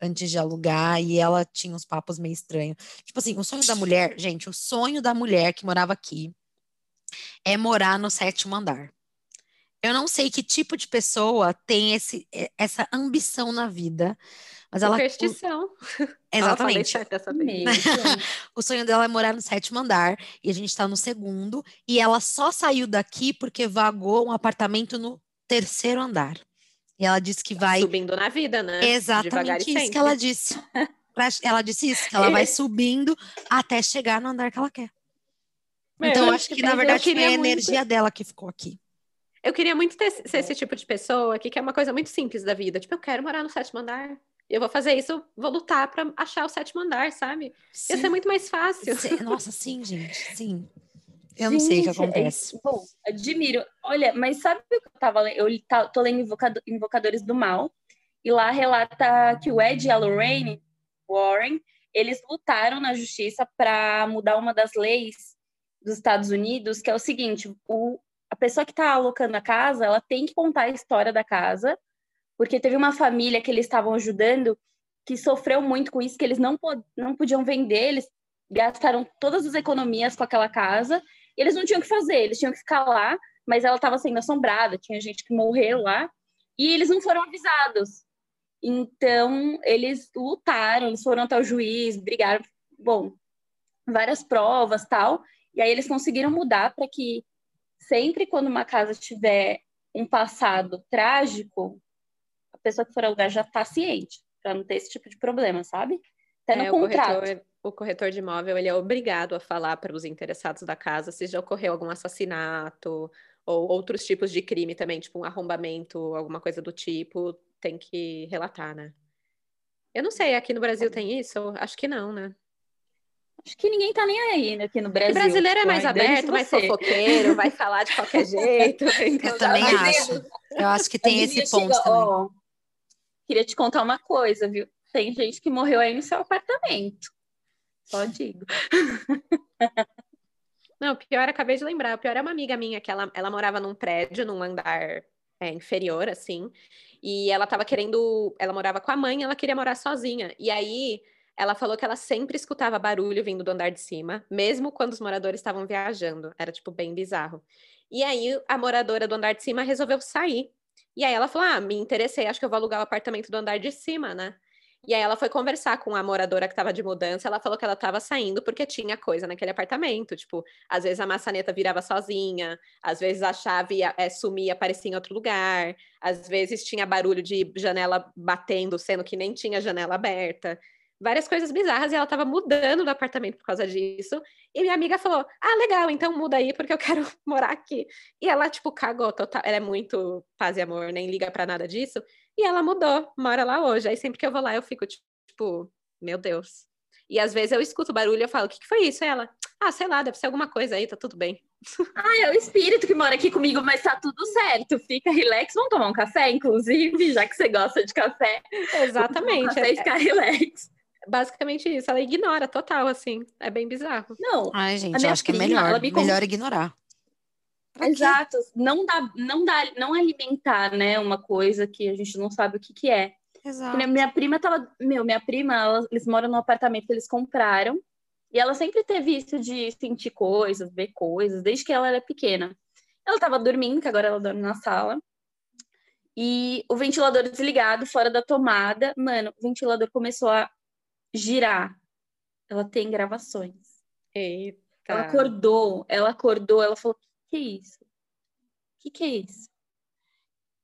antes de alugar, e ela tinha uns papos meio estranhos. Tipo assim, o sonho da mulher, gente, o sonho da mulher que morava aqui é morar no sétimo andar. Eu não sei que tipo de pessoa tem esse, essa ambição na vida mas ela. Superstição. [laughs] Exatamente. [laughs] o sonho dela é morar no sétimo andar e a gente está no segundo. E ela só saiu daqui porque vagou um apartamento no terceiro andar. E ela disse que vai. Subindo na vida, né? Exatamente isso que ela disse. [laughs] Ela disse isso, que ela vai subindo até chegar no andar que ela quer. então, eu acho que, na verdade, foi a muito... energia dela que ficou aqui. Eu queria muito ter, ser esse tipo de pessoa que quer uma coisa muito simples da vida. Tipo, eu quero morar no sétimo andar eu vou fazer isso, vou lutar para achar o sétimo andar, sabe? Sim. Ia ser muito mais fácil. Nossa, [laughs] sim, gente, sim. Eu gente, não sei o que é acontece. É, bom, admiro. Olha, mas sabe o que eu tava lendo? Eu tá, tô lendo Invocadores do Mal, e lá relata que o Ed e a Lorraine Warren, eles lutaram na justiça para mudar uma das leis dos Estados Unidos, que é o seguinte, o, pessoa que está alocando a casa, ela tem que contar a história da casa, porque teve uma família que eles estavam ajudando que sofreu muito com isso, que eles não, não podiam vender, eles gastaram todas as economias com aquela casa, e eles não tinham o que fazer, eles tinham que ficar lá, mas ela estava sendo assombrada, tinha gente que morreu lá, e eles não foram avisados. Então, eles lutaram, eles foram até o juiz, brigaram, bom, várias provas tal, e aí eles conseguiram mudar para que sempre quando uma casa tiver um passado trágico, a pessoa que for alugar já está ciente, para não ter esse tipo de problema, sabe? Até no é, contrato. O corretor, o corretor de imóvel ele é obrigado a falar para os interessados da casa se já ocorreu algum assassinato ou outros tipos de crime também, tipo um arrombamento, alguma coisa do tipo, tem que relatar, né? Eu não sei, aqui no Brasil tem isso? Acho que não, né? Acho que ninguém tá nem aí né, aqui no Brasil. O brasileiro é mais aberto, mais fofoqueiro, vai falar de qualquer [laughs] jeito. Então eu também acho. Eu acho que tem esse ponto chega, também. Ó, queria te contar uma coisa, viu? Tem gente que morreu aí no seu apartamento. Só digo. [laughs] Não, pior, acabei de lembrar. O pior é uma amiga minha que ela, ela morava num prédio, num andar é, inferior, assim. E ela tava querendo. Ela morava com a mãe, ela queria morar sozinha. E aí ela falou que ela sempre escutava barulho vindo do andar de cima, mesmo quando os moradores estavam viajando. Era, tipo, bem bizarro. E aí a moradora do andar de cima resolveu sair. E aí ela falou: Ah, me interessei, acho que eu vou alugar o apartamento do andar de cima, né? E aí ela foi conversar com a moradora que estava de mudança, ela falou que ela estava saindo porque tinha coisa naquele apartamento, tipo, às vezes a maçaneta virava sozinha, às vezes a chave é, sumia, aparecia em outro lugar, às vezes tinha barulho de janela batendo, sendo que nem tinha janela aberta várias coisas bizarras e ela estava mudando do apartamento por causa disso. E minha amiga falou: Ah, legal, então muda aí porque eu quero [laughs] morar aqui. E ela, tipo, cagou total. Ela é muito paz e amor, nem liga para nada disso. E ela mudou, mora lá hoje. Aí sempre que eu vou lá, eu fico tipo, meu Deus. E às vezes eu escuto barulho e eu falo: O que, que foi isso? E ela, ah, sei lá, deve ser alguma coisa aí, tá tudo bem. [laughs] Ah, é o espírito que mora aqui comigo, mas tá tudo certo. Fica relax. Vamos tomar um café, inclusive, já que você gosta de café. Exatamente. Um café é, e ficar relax basicamente isso. Ela ignora total, assim. É bem bizarro. Não. Ai, gente, acho prima, que é melhor. Me melhor ignorar. Pra Exato. Não dá, não dá, não alimentar, né, uma coisa que a gente não sabe o que que é. Exato. Minha prima tava, meu, minha prima, ela, eles moram num apartamento que eles compraram. E ela sempre teve isso de sentir coisas, ver coisas, desde que ela era pequena. Ela tava dormindo, que agora ela dorme na sala. E o ventilador desligado, fora da tomada. Mano, o ventilador começou a girar. Ela tem gravações. Eita. Ela acordou, ela acordou, ela falou: que, que é isso? O que, que é isso?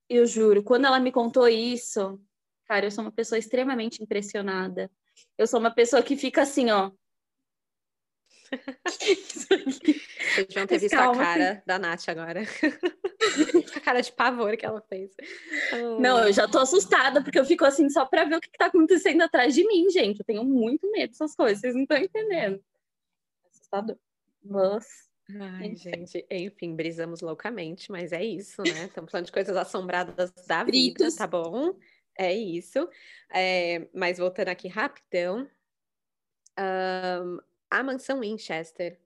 Eu juro, quando ela me contou isso, cara, eu sou uma pessoa extremamente impressionada. Eu sou uma pessoa que fica assim, ó. Vocês vão ter visto Calma, a cara da Nath agora. [laughs] a cara de pavor que ela fez. Não, eu já tô assustada, porque eu fico assim só pra ver o que, que tá acontecendo atrás de mim, gente. Eu tenho muito medo dessas coisas, vocês não estão entendendo. Assustador. Mas. Ai, gente, enfim, brisamos loucamente, mas é isso, né? Estamos falando de coisas assombradas da vida, tá bom? É isso. É, mas voltando aqui rapidão. Um, a mansão Winchester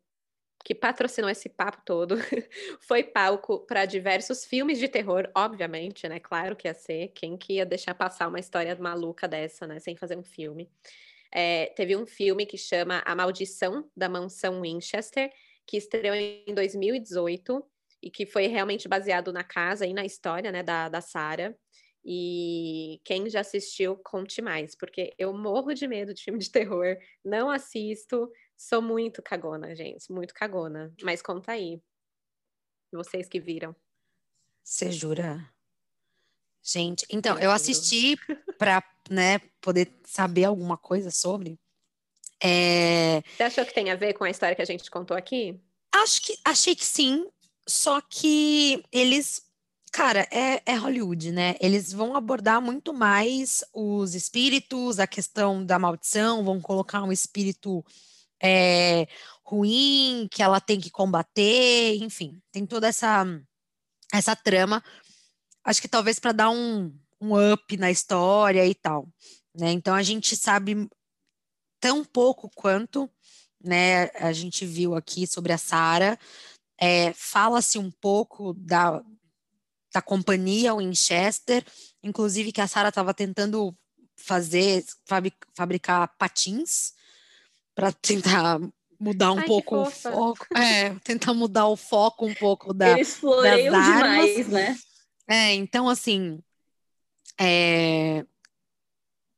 que patrocinou esse papo todo, [laughs] foi palco para diversos filmes de terror, obviamente, né? Claro que ia ser. Quem que ia deixar passar uma história maluca dessa, né? Sem fazer um filme. É, teve um filme que chama A Maldição da Mansão Winchester, que estreou em 2018 e que foi realmente baseado na casa e na história, né, da, da Sarah. E quem já assistiu, conte mais, porque eu morro de medo de filme de terror, não assisto, Sou muito cagona, gente, muito cagona. Mas conta aí. Vocês que viram. Você jura? Gente, então, eu assisti para né, poder saber alguma coisa sobre. É... Você achou que tem a ver com a história que a gente contou aqui? Acho que achei que sim, só que eles, cara, é, é Hollywood, né? Eles vão abordar muito mais os espíritos, a questão da maldição, vão colocar um espírito é, ruim, que ela tem que combater, enfim, tem toda essa, essa trama. Acho que talvez para dar um, um up na história e tal. Né? Então a gente sabe tão pouco quanto né, a gente viu aqui sobre a Sara. É, Fala-se um pouco da, da companhia Winchester, inclusive que a Sara estava tentando fazer, fabricar patins para tentar mudar um Ai, pouco o foco. É, tentar mudar o foco um pouco da. Eles floreiam demais, né? É, então assim. É,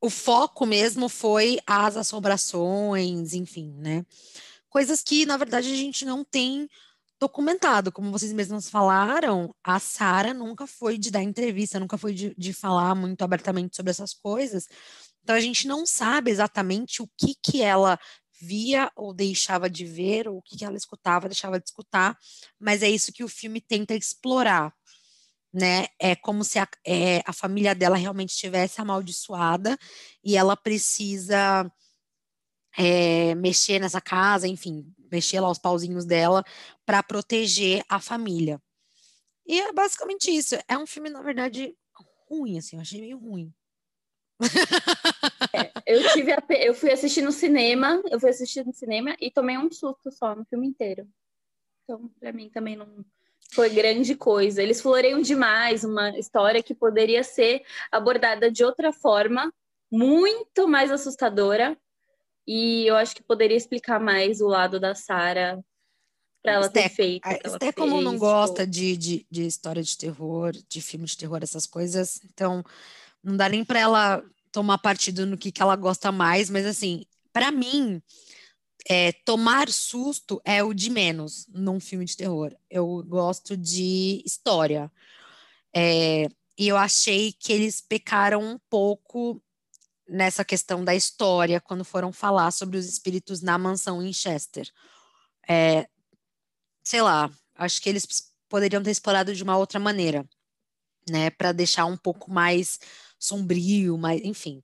o foco mesmo foi as assombrações, enfim, né? Coisas que, na verdade, a gente não tem documentado, como vocês mesmos falaram, a Sara nunca foi de dar entrevista, nunca foi de, de falar muito abertamente sobre essas coisas. Então a gente não sabe exatamente o que que ela via ou deixava de ver, ou o que, ela escutava, deixava de escutar, mas é isso que o filme tenta explorar, né? É como se a, é, a família dela realmente estivesse amaldiçoada e ela precisa é, mexer nessa casa, enfim, mexer lá os pauzinhos dela para proteger a família. E é basicamente isso. É um filme, na verdade, ruim, assim, eu achei meio ruim. É, eu tive a, eu fui assistir no cinema, eu fui assistir no cinema e tomei um susto só no filme inteiro. Então, para mim também não foi grande coisa. Eles floreiam demais uma história que poderia ser abordada de outra forma, muito mais assustadora. E eu acho que poderia explicar mais o lado da Sara para ela ter feito. Até como não gosta de, de, de história de terror, de filme de terror, essas coisas, então não dá nem para ela tomar partido no que, que ela gosta mais, mas assim, para mim, é, tomar susto é o de menos num filme de terror. Eu gosto de história. É, e eu achei que eles pecaram um pouco nessa questão da história quando foram falar sobre os espíritos na mansão em Chester. É, sei lá, acho que eles poderiam ter explorado de uma outra maneira, né, para deixar um pouco mais sombrio, mas enfim.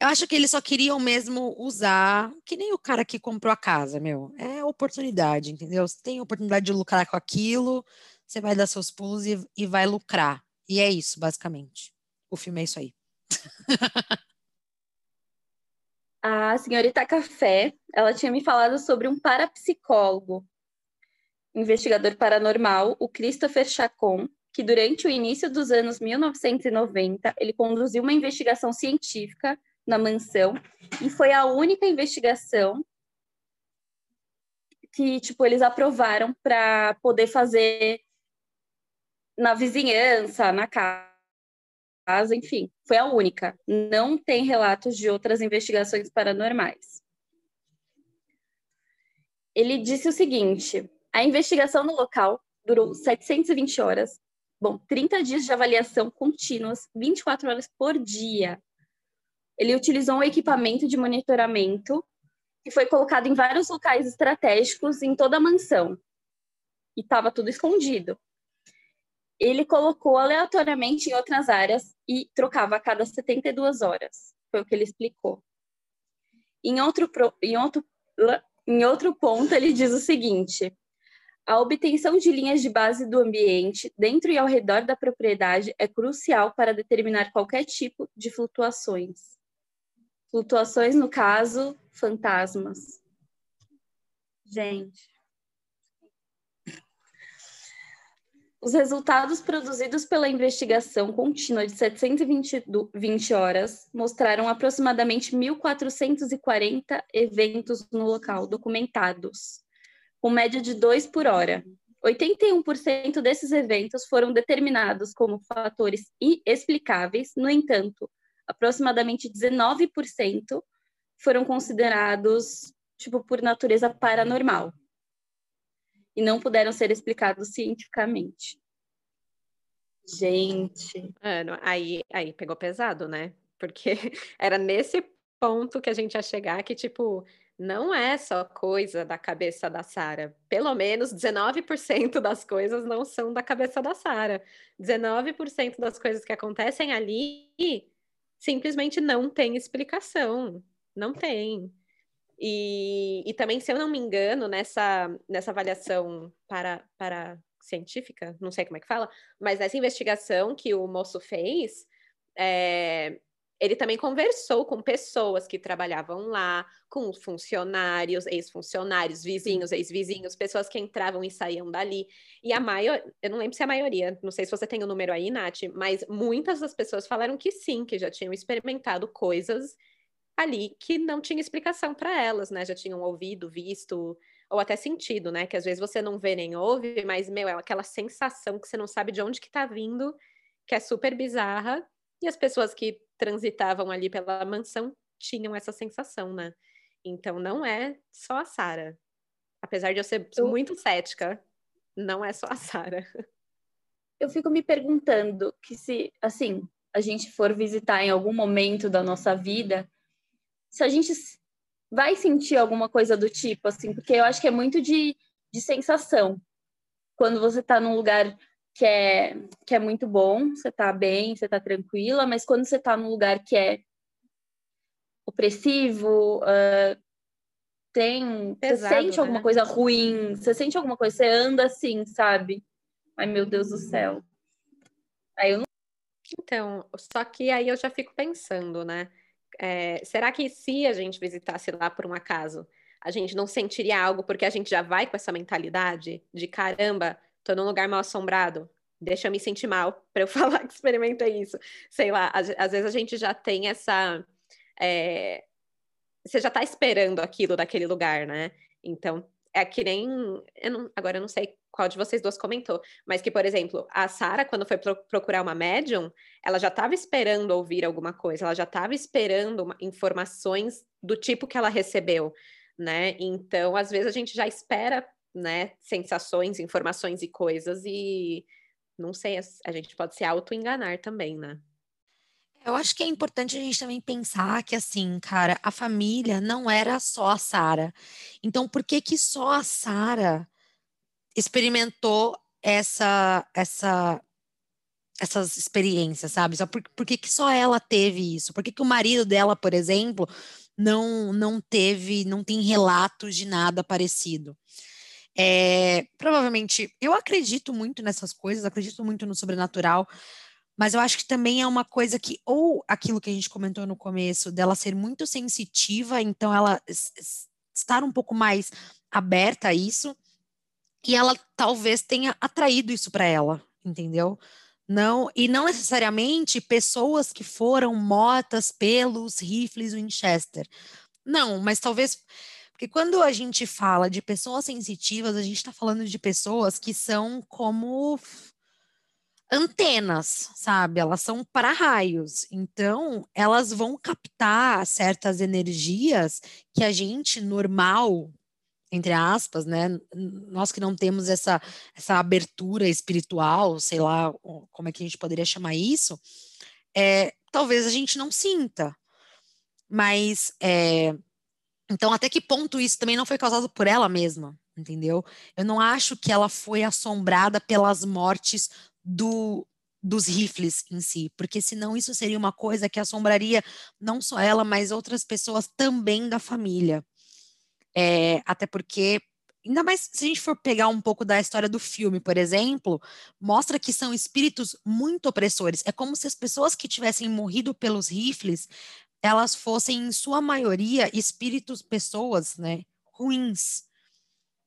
Eu acho que eles só queriam mesmo usar, que nem o cara que comprou a casa, meu. É oportunidade, entendeu? Você tem oportunidade de lucrar com aquilo, você vai dar seus pulos e, e vai lucrar. E é isso, basicamente. O filme é isso aí. [laughs] a senhorita Café, ela tinha me falado sobre um parapsicólogo, investigador paranormal, o Christopher Chacon, que durante o início dos anos 1990, ele conduziu uma investigação científica na mansão e foi a única investigação que, tipo, eles aprovaram para poder fazer na vizinhança, na casa, enfim, foi a única. Não tem relatos de outras investigações paranormais. Ele disse o seguinte: a investigação no local durou 720 horas Bom, 30 dias de avaliação contínuas, 24 horas por dia. Ele utilizou um equipamento de monitoramento que foi colocado em vários locais estratégicos em toda a mansão. E estava tudo escondido. Ele colocou aleatoriamente em outras áreas e trocava a cada 72 horas. Foi o que ele explicou. Em outro, em outro, em outro ponto, ele diz o seguinte: a obtenção de linhas de base do ambiente dentro e ao redor da propriedade é crucial para determinar qualquer tipo de flutuações. Flutuações, no caso, fantasmas. Gente. Os resultados produzidos pela investigação contínua de 720 horas mostraram aproximadamente 1.440 eventos no local documentados com média de 2 por hora. 81% desses eventos foram determinados como fatores inexplicáveis, no entanto, aproximadamente 19% foram considerados tipo por natureza paranormal e não puderam ser explicados cientificamente. Gente, é, aí aí pegou pesado, né? Porque [laughs] era nesse ponto que a gente ia chegar que tipo não é só coisa da cabeça da Sara. Pelo menos 19% das coisas não são da cabeça da Sara. 19% das coisas que acontecem ali simplesmente não tem explicação. Não tem. E, e também, se eu não me engano, nessa, nessa avaliação para, para científica, não sei como é que fala, mas nessa investigação que o moço fez, é, ele também conversou com pessoas que trabalhavam lá, com funcionários, ex-funcionários, vizinhos, ex-vizinhos, pessoas que entravam e saíam dali. E a maior, eu não lembro se é a maioria, não sei se você tem o número aí, Nath, mas muitas das pessoas falaram que sim, que já tinham experimentado coisas ali que não tinha explicação para elas, né? Já tinham ouvido, visto ou até sentido, né? Que às vezes você não vê nem ouve, mas meu, é aquela sensação que você não sabe de onde que tá vindo, que é super bizarra. E as pessoas que transitavam ali pela mansão tinham essa sensação, né? Então não é só a Sara. Apesar de eu ser eu... muito cética. não é só a Sara. [laughs] Eu fico me perguntando que se, assim, a gente for visitar em algum momento da nossa vida, se a gente vai sentir alguma coisa do tipo, assim, porque eu acho que é muito de, de sensação. Quando você está num lugar que é, que é muito bom, você está bem, você está tranquila, mas quando você está num lugar que é opressivo, uh, tem. Pesado, você sente né? alguma coisa ruim, você sente alguma coisa, você anda assim, sabe? Ai, meu Deus do céu. Aí eu não. Então, só que aí eu já fico pensando, né? É, será que se a gente visitasse lá por um acaso, a gente não sentiria algo porque a gente já vai com essa mentalidade de caramba, tô num lugar mal assombrado, deixa eu me sentir mal [laughs] para eu falar que experimentei isso. Sei lá, às, às vezes a gente já tem essa. É, você já tá esperando aquilo daquele lugar, né? Então, é que nem. Eu não, agora eu não sei qual de vocês duas comentou, mas que, por exemplo, a Sara, quando foi pro, procurar uma médium, ela já estava esperando ouvir alguma coisa, ela já estava esperando uma, informações do tipo que ela recebeu, né? Então, às vezes a gente já espera, né, sensações, informações e coisas, e não sei, a gente pode se auto-enganar também, né? Eu acho que é importante a gente também pensar que, assim, cara, a família não era só a Sara. Então, por que que só a Sara experimentou essa, essa, essas experiências, sabe? Por, por que, que só ela teve isso? Por que, que o marido dela, por exemplo, não, não teve, não tem relatos de nada parecido? É, provavelmente, eu acredito muito nessas coisas, acredito muito no sobrenatural, mas eu acho que também é uma coisa que, ou aquilo que a gente comentou no começo, dela ser muito sensitiva, então ela estar um pouco mais aberta a isso, e ela talvez tenha atraído isso para ela, entendeu? Não, e não necessariamente pessoas que foram mortas pelos rifles Winchester. Não, mas talvez porque quando a gente fala de pessoas sensitivas, a gente está falando de pessoas que são como antenas, sabe? Elas são para-raios. Então, elas vão captar certas energias que a gente normal, entre aspas, né? Nós que não temos essa, essa abertura espiritual, sei lá como é que a gente poderia chamar isso, é, talvez a gente não sinta. Mas, é, então, até que ponto isso também não foi causado por ela mesma, entendeu? Eu não acho que ela foi assombrada pelas mortes do, dos rifles em si, porque senão isso seria uma coisa que assombraria não só ela, mas outras pessoas também da família. É, até porque, ainda mais se a gente for pegar um pouco da história do filme, por exemplo, mostra que são espíritos muito opressores. É como se as pessoas que tivessem morrido pelos rifles, elas fossem, em sua maioria, espíritos, pessoas, né, ruins.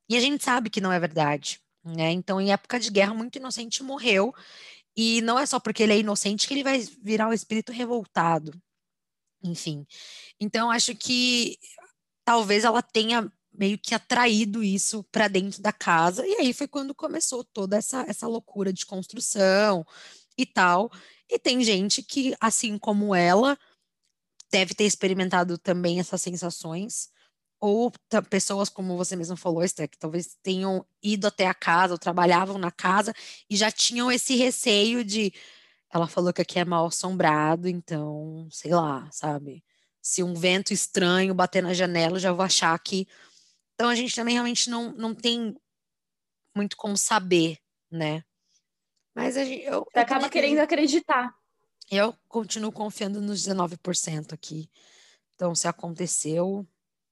E a gente sabe que não é verdade. Né? Então, em época de guerra, muito inocente morreu, e não é só porque ele é inocente que ele vai virar um espírito revoltado. Enfim. Então, acho que talvez ela tenha meio que atraído isso para dentro da casa, e aí foi quando começou toda essa, essa loucura de construção e tal. E tem gente que, assim como ela, deve ter experimentado também essas sensações ou pessoas, como você mesmo falou, Esther, que talvez tenham ido até a casa, ou trabalhavam na casa, e já tinham esse receio de. Ela falou que aqui é mal assombrado, então, sei lá, sabe? Se um vento estranho bater na janela, eu já vou achar que. Então, a gente também realmente não, não tem muito como saber, né? Mas a gente, eu, Você eu acaba querendo acreditar. Eu continuo confiando nos 19% aqui. Então, se aconteceu,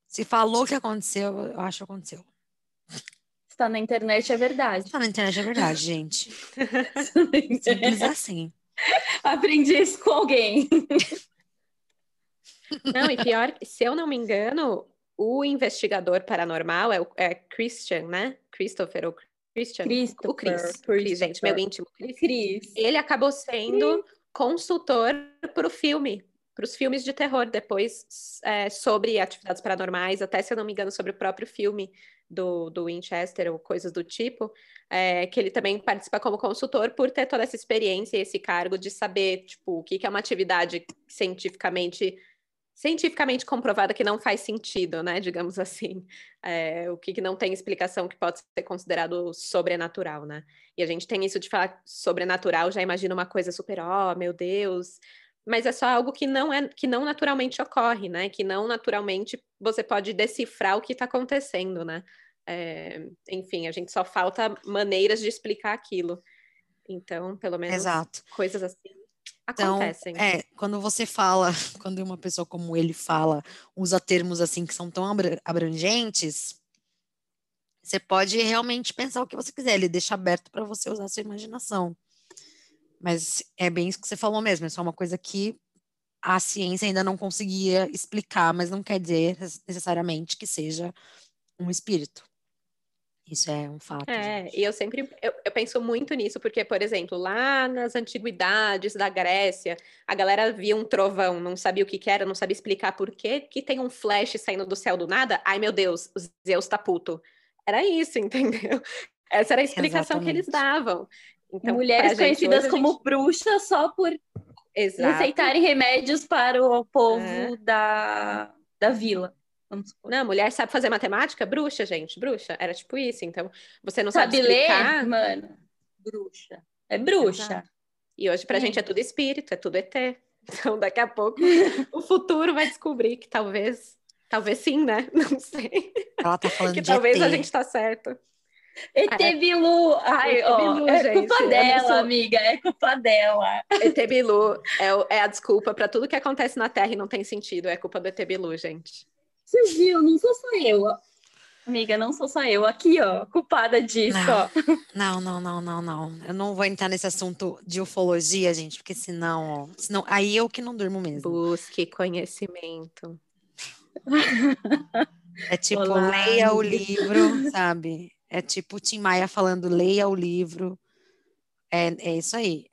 se falou que aconteceu, eu acho que aconteceu. Está na internet, é verdade. Está na internet, é verdade, gente. [laughs] Simples assim. Aprendi isso com alguém. [laughs] Não, e pior, se eu não me engano, o investigador paranormal é, o, é Christian, né? Christopher ou Christian? Christopher, o Chris. Chris, gente, meu íntimo. Chris. Ele acabou sendo Chris. Consultor para o filme para os filmes de terror depois é, sobre atividades paranormais, até se eu não me engano, sobre o próprio filme do, do Winchester ou coisas do tipo, é, que ele também participa como consultor por ter toda essa experiência e esse cargo de saber, tipo, o que, que é uma atividade cientificamente cientificamente comprovada que não faz sentido, né? Digamos assim, [laughs] é, o que, que, não tem explicação que pode ser considerado sobrenatural, né? E a gente tem isso de falar sobrenatural, já imagina uma coisa super, oh, meu Deus, mas é só algo que não é que não naturalmente ocorre, né? Que não naturalmente você pode decifrar o que está acontecendo, né? É, enfim, a gente só falta maneiras de explicar aquilo. Então, pelo menos Exato. coisas assim então. É, quando você fala, [laughs] quando uma pessoa como ele fala, usa termos assim que são tão abrangentes, você pode realmente pensar o que você quiser, ele deixa aberto para você usar a sua imaginação. Mas é bem isso que você falou mesmo, é só uma coisa que a ciência ainda não conseguia explicar, mas não quer dizer necessariamente que seja um espírito. Isso é um fato. É, gente. e eu sempre eu, eu, penso muito nisso, porque, por exemplo, lá nas antiguidades da Grécia, a galera via um trovão, não sabia o que, que era, não sabia explicar por quê, que tem um flash saindo do céu do nada. Ai, meu Deus, Zeus tá puto. Era isso, [laughs] entendeu? Essa era a explicação Exatamente. que eles davam. Então, Mulheres conhecidas como gente... bruxas só por Exato. receitarem remédios para o povo é. da, da vila. Não, mulher sabe fazer matemática? Bruxa, gente, bruxa. Era tipo isso. Então, você não sabe, sabe explicar... ler, mano. Bruxa. É bruxa. Exato. E hoje pra é. gente é tudo espírito, é tudo ET. [laughs] Então, daqui a pouco, [laughs] o futuro vai descobrir que talvez, talvez sim, né? [laughs] Não sei. Ela tá falando que de talvez ET. a gente tá certo. ET Bilu, ai, ó, Bilu, é gente, culpa dela, sou... amiga, é culpa dela. ET Bilu é, é a desculpa para tudo que acontece na Terra e não tem sentido, é culpa do ET Bilu, gente. Você viu? Não sou só eu. Amiga, não sou só eu. Aqui, ó, culpada disso, não, ó. Não, não, não, não, não. Eu não vou entrar nesse assunto de ufologia, gente, porque senão, ó, senão aí eu que não durmo mesmo. Busque conhecimento. É tipo, Olá, leia amiga. o livro, sabe? É tipo Tim Maia falando, leia o livro. É, é isso aí.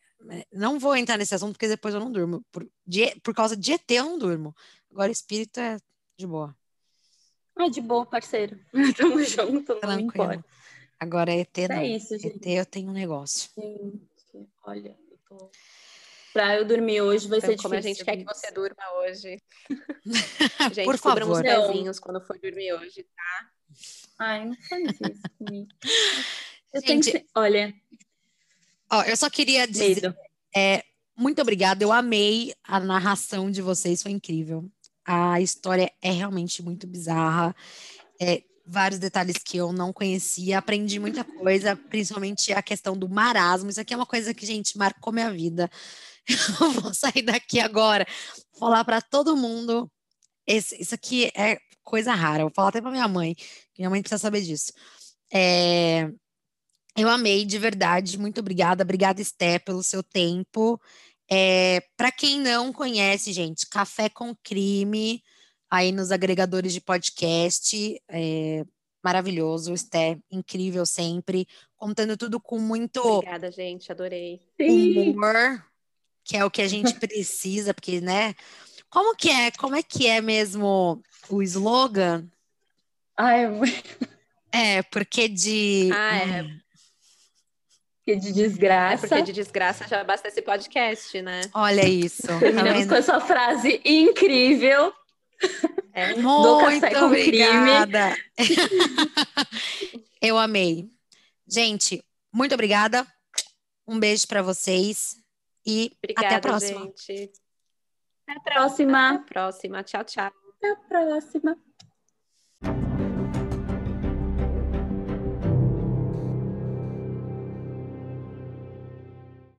Não vou entrar nesse assunto porque depois eu não durmo. Por, de, por causa de ET eu não durmo. Agora espírito é de boa. Ah, de boa, parceiro. [laughs] Tamo junto, Tranquilo. Agora ET é não. É isso, gente. ET eu tenho um negócio. Gente, olha, eu tô... Pra eu dormir hoje vai então, ser como difícil. Como a gente quer que você durma hoje. [laughs] gente, Por favor. os pezinhos quando for dormir hoje, tá? Ai, não faz isso comigo. Eu gente, tenho que... Olha... Ó, eu só queria dizer... É, muito obrigada, eu amei a narração de vocês, foi incrível. A história é realmente muito bizarra. É, vários detalhes que eu não conhecia, aprendi muita coisa, principalmente a questão do marasmo. Isso aqui é uma coisa que, gente, marcou minha vida. [laughs] Eu vou sair daqui agora, falar para todo mundo. Esse, isso aqui é coisa rara. Eu vou falar até para minha mãe, que minha mãe precisa saber disso. É, eu amei, de verdade. Muito obrigada. Obrigada, Esté, pelo seu tempo. É, para quem não conhece, gente, Café com Crime, aí nos agregadores de podcast, é, maravilhoso, Esté, incrível sempre, contando tudo com muito Obrigada, gente, adorei. Humor, que é o que a gente [laughs] precisa, porque, né? Como que é? Como é que é mesmo o slogan? Ai, é, porque de. Ah, é. Porque de desgraça. É porque de desgraça já basta esse podcast, né? Olha isso. Terminamos tá com essa frase incrível. É. Muito obrigada. [laughs] Eu amei. Gente, muito obrigada. Um beijo para vocês e obrigada, até a próxima. Gente. Até a próxima. Até a próxima. Tchau, tchau. Até a próxima.